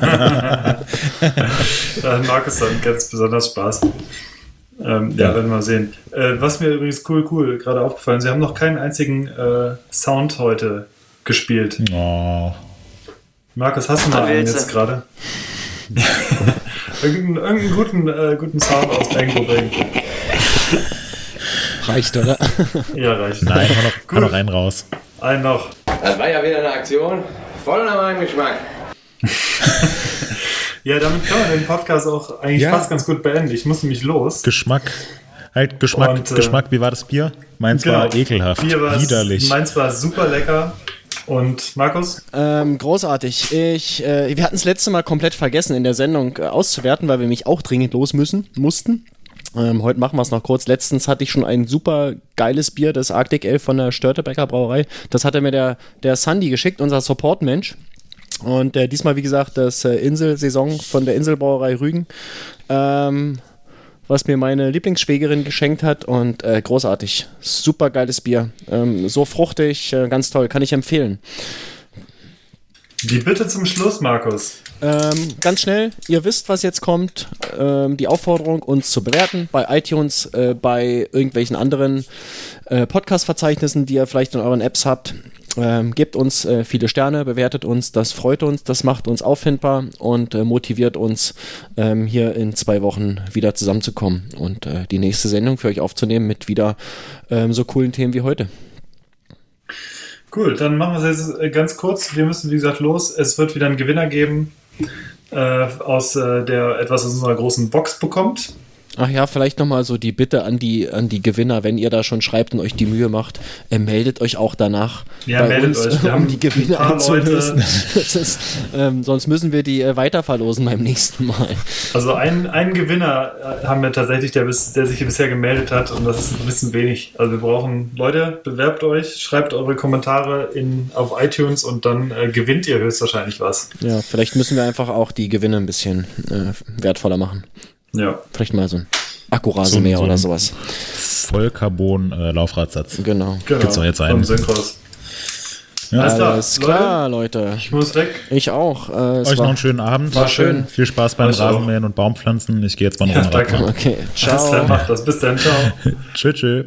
[laughs] [laughs] da hat Markus dann ganz besonders Spaß. Ähm, ja, Ja. werden wir mal sehen. Äh, was mir übrigens cool, cool gerade aufgefallen, Sie haben noch keinen einzigen äh, Sound heute gespielt. oh, Markus, hast du mal Was einen jetzt du? gerade? [laughs] irgendeinen, irgendeinen guten, äh, guten Sound aus Bango bringen. Reicht, oder? Ja, reicht. nein, hau noch, Gut. noch einen raus. Einen noch. Das war ja wieder eine Aktion. Voll nach meinem Geschmack. [laughs] Ja, damit kann man den Podcast auch eigentlich Ja. fast ganz gut beenden. Ich muss nämlich los. Geschmack. Halt, Geschmack, Und, äh, Geschmack, wie war das Bier? Meins war ekelhaft. Bier war widerlich. Meins war super lecker. Und Markus? Ähm, großartig. Ich, äh, wir hatten das letzte Mal komplett vergessen, in der Sendung äh, auszuwerten, weil wir mich auch dringend los müssen, mussten. Ähm, heute machen wir es noch kurz. Letztens hatte ich schon ein super geiles Bier, das Arctic Ale von der Störtebecker Brauerei. Das hatte mir der, der Sandy geschickt, unser Support-Mensch. Und äh, diesmal, wie gesagt, das äh, Inselsaison von der Inselbrauerei Rügen, ähm, was mir meine Lieblingsschwägerin geschenkt hat. Und äh, großartig. Super geiles Bier. Ähm, so fruchtig, äh, ganz toll. Kann ich empfehlen. Die Bitte zum Schluss, Markus. Ähm, ganz schnell, ihr wisst, was jetzt kommt. Ähm, die Aufforderung, uns zu bewerten bei iTunes, äh, bei irgendwelchen anderen äh, Podcast-Verzeichnissen, die ihr vielleicht in euren Apps habt. Ähm, gebt uns äh, viele Sterne, bewertet uns, das freut uns, das macht uns auffindbar und äh, motiviert uns, ähm, hier in zwei Wochen wieder zusammenzukommen und äh, die nächste Sendung für euch aufzunehmen mit wieder ähm, so coolen Themen wie heute. Cool, dann machen wir es jetzt äh, ganz kurz. Wir müssen, wie gesagt, los. Es wird wieder einen Gewinner geben, äh, aus äh, der etwas aus unserer großen Box bekommt. Ach ja, vielleicht nochmal so die Bitte an die, an die Gewinner, wenn ihr da schon schreibt und euch die Mühe macht, äh, meldet euch auch danach Ja, meldet euch. Wir [laughs] um die Gewinne ein einzulösen. [laughs] Ist, ähm, sonst müssen wir die äh, weiter verlosen beim nächsten Mal. Also einen, einen Gewinner äh, haben wir tatsächlich, der, bis, der sich bisher gemeldet hat und das ist ein bisschen wenig. Also wir brauchen, Leute, bewerbt euch, schreibt eure Kommentare in, auf iTunes und dann äh, gewinnt ihr höchstwahrscheinlich was. Ja, vielleicht müssen wir einfach auch die Gewinne ein bisschen äh, wertvoller machen. Ja. Vielleicht mal so ein Akkurasenmäher So- so oder sowas. Vollcarbon-Laufradsatz. Genau. Genau. Gibt's doch jetzt Vom einen. Synchros. Ja. Alles klar, Alles klar, Leute. Ich muss weg. Ich auch. Äh, es Euch noch war, einen schönen Abend. War schön. Viel Spaß beim Euch auch. Rasenmähen und Baumpflanzen. Ich gehe jetzt mal noch Ja. Radfahren. Okay, Alles klar, ciao. macht das. Bis dann. Ciao. [laughs] Tschüss, tschüss.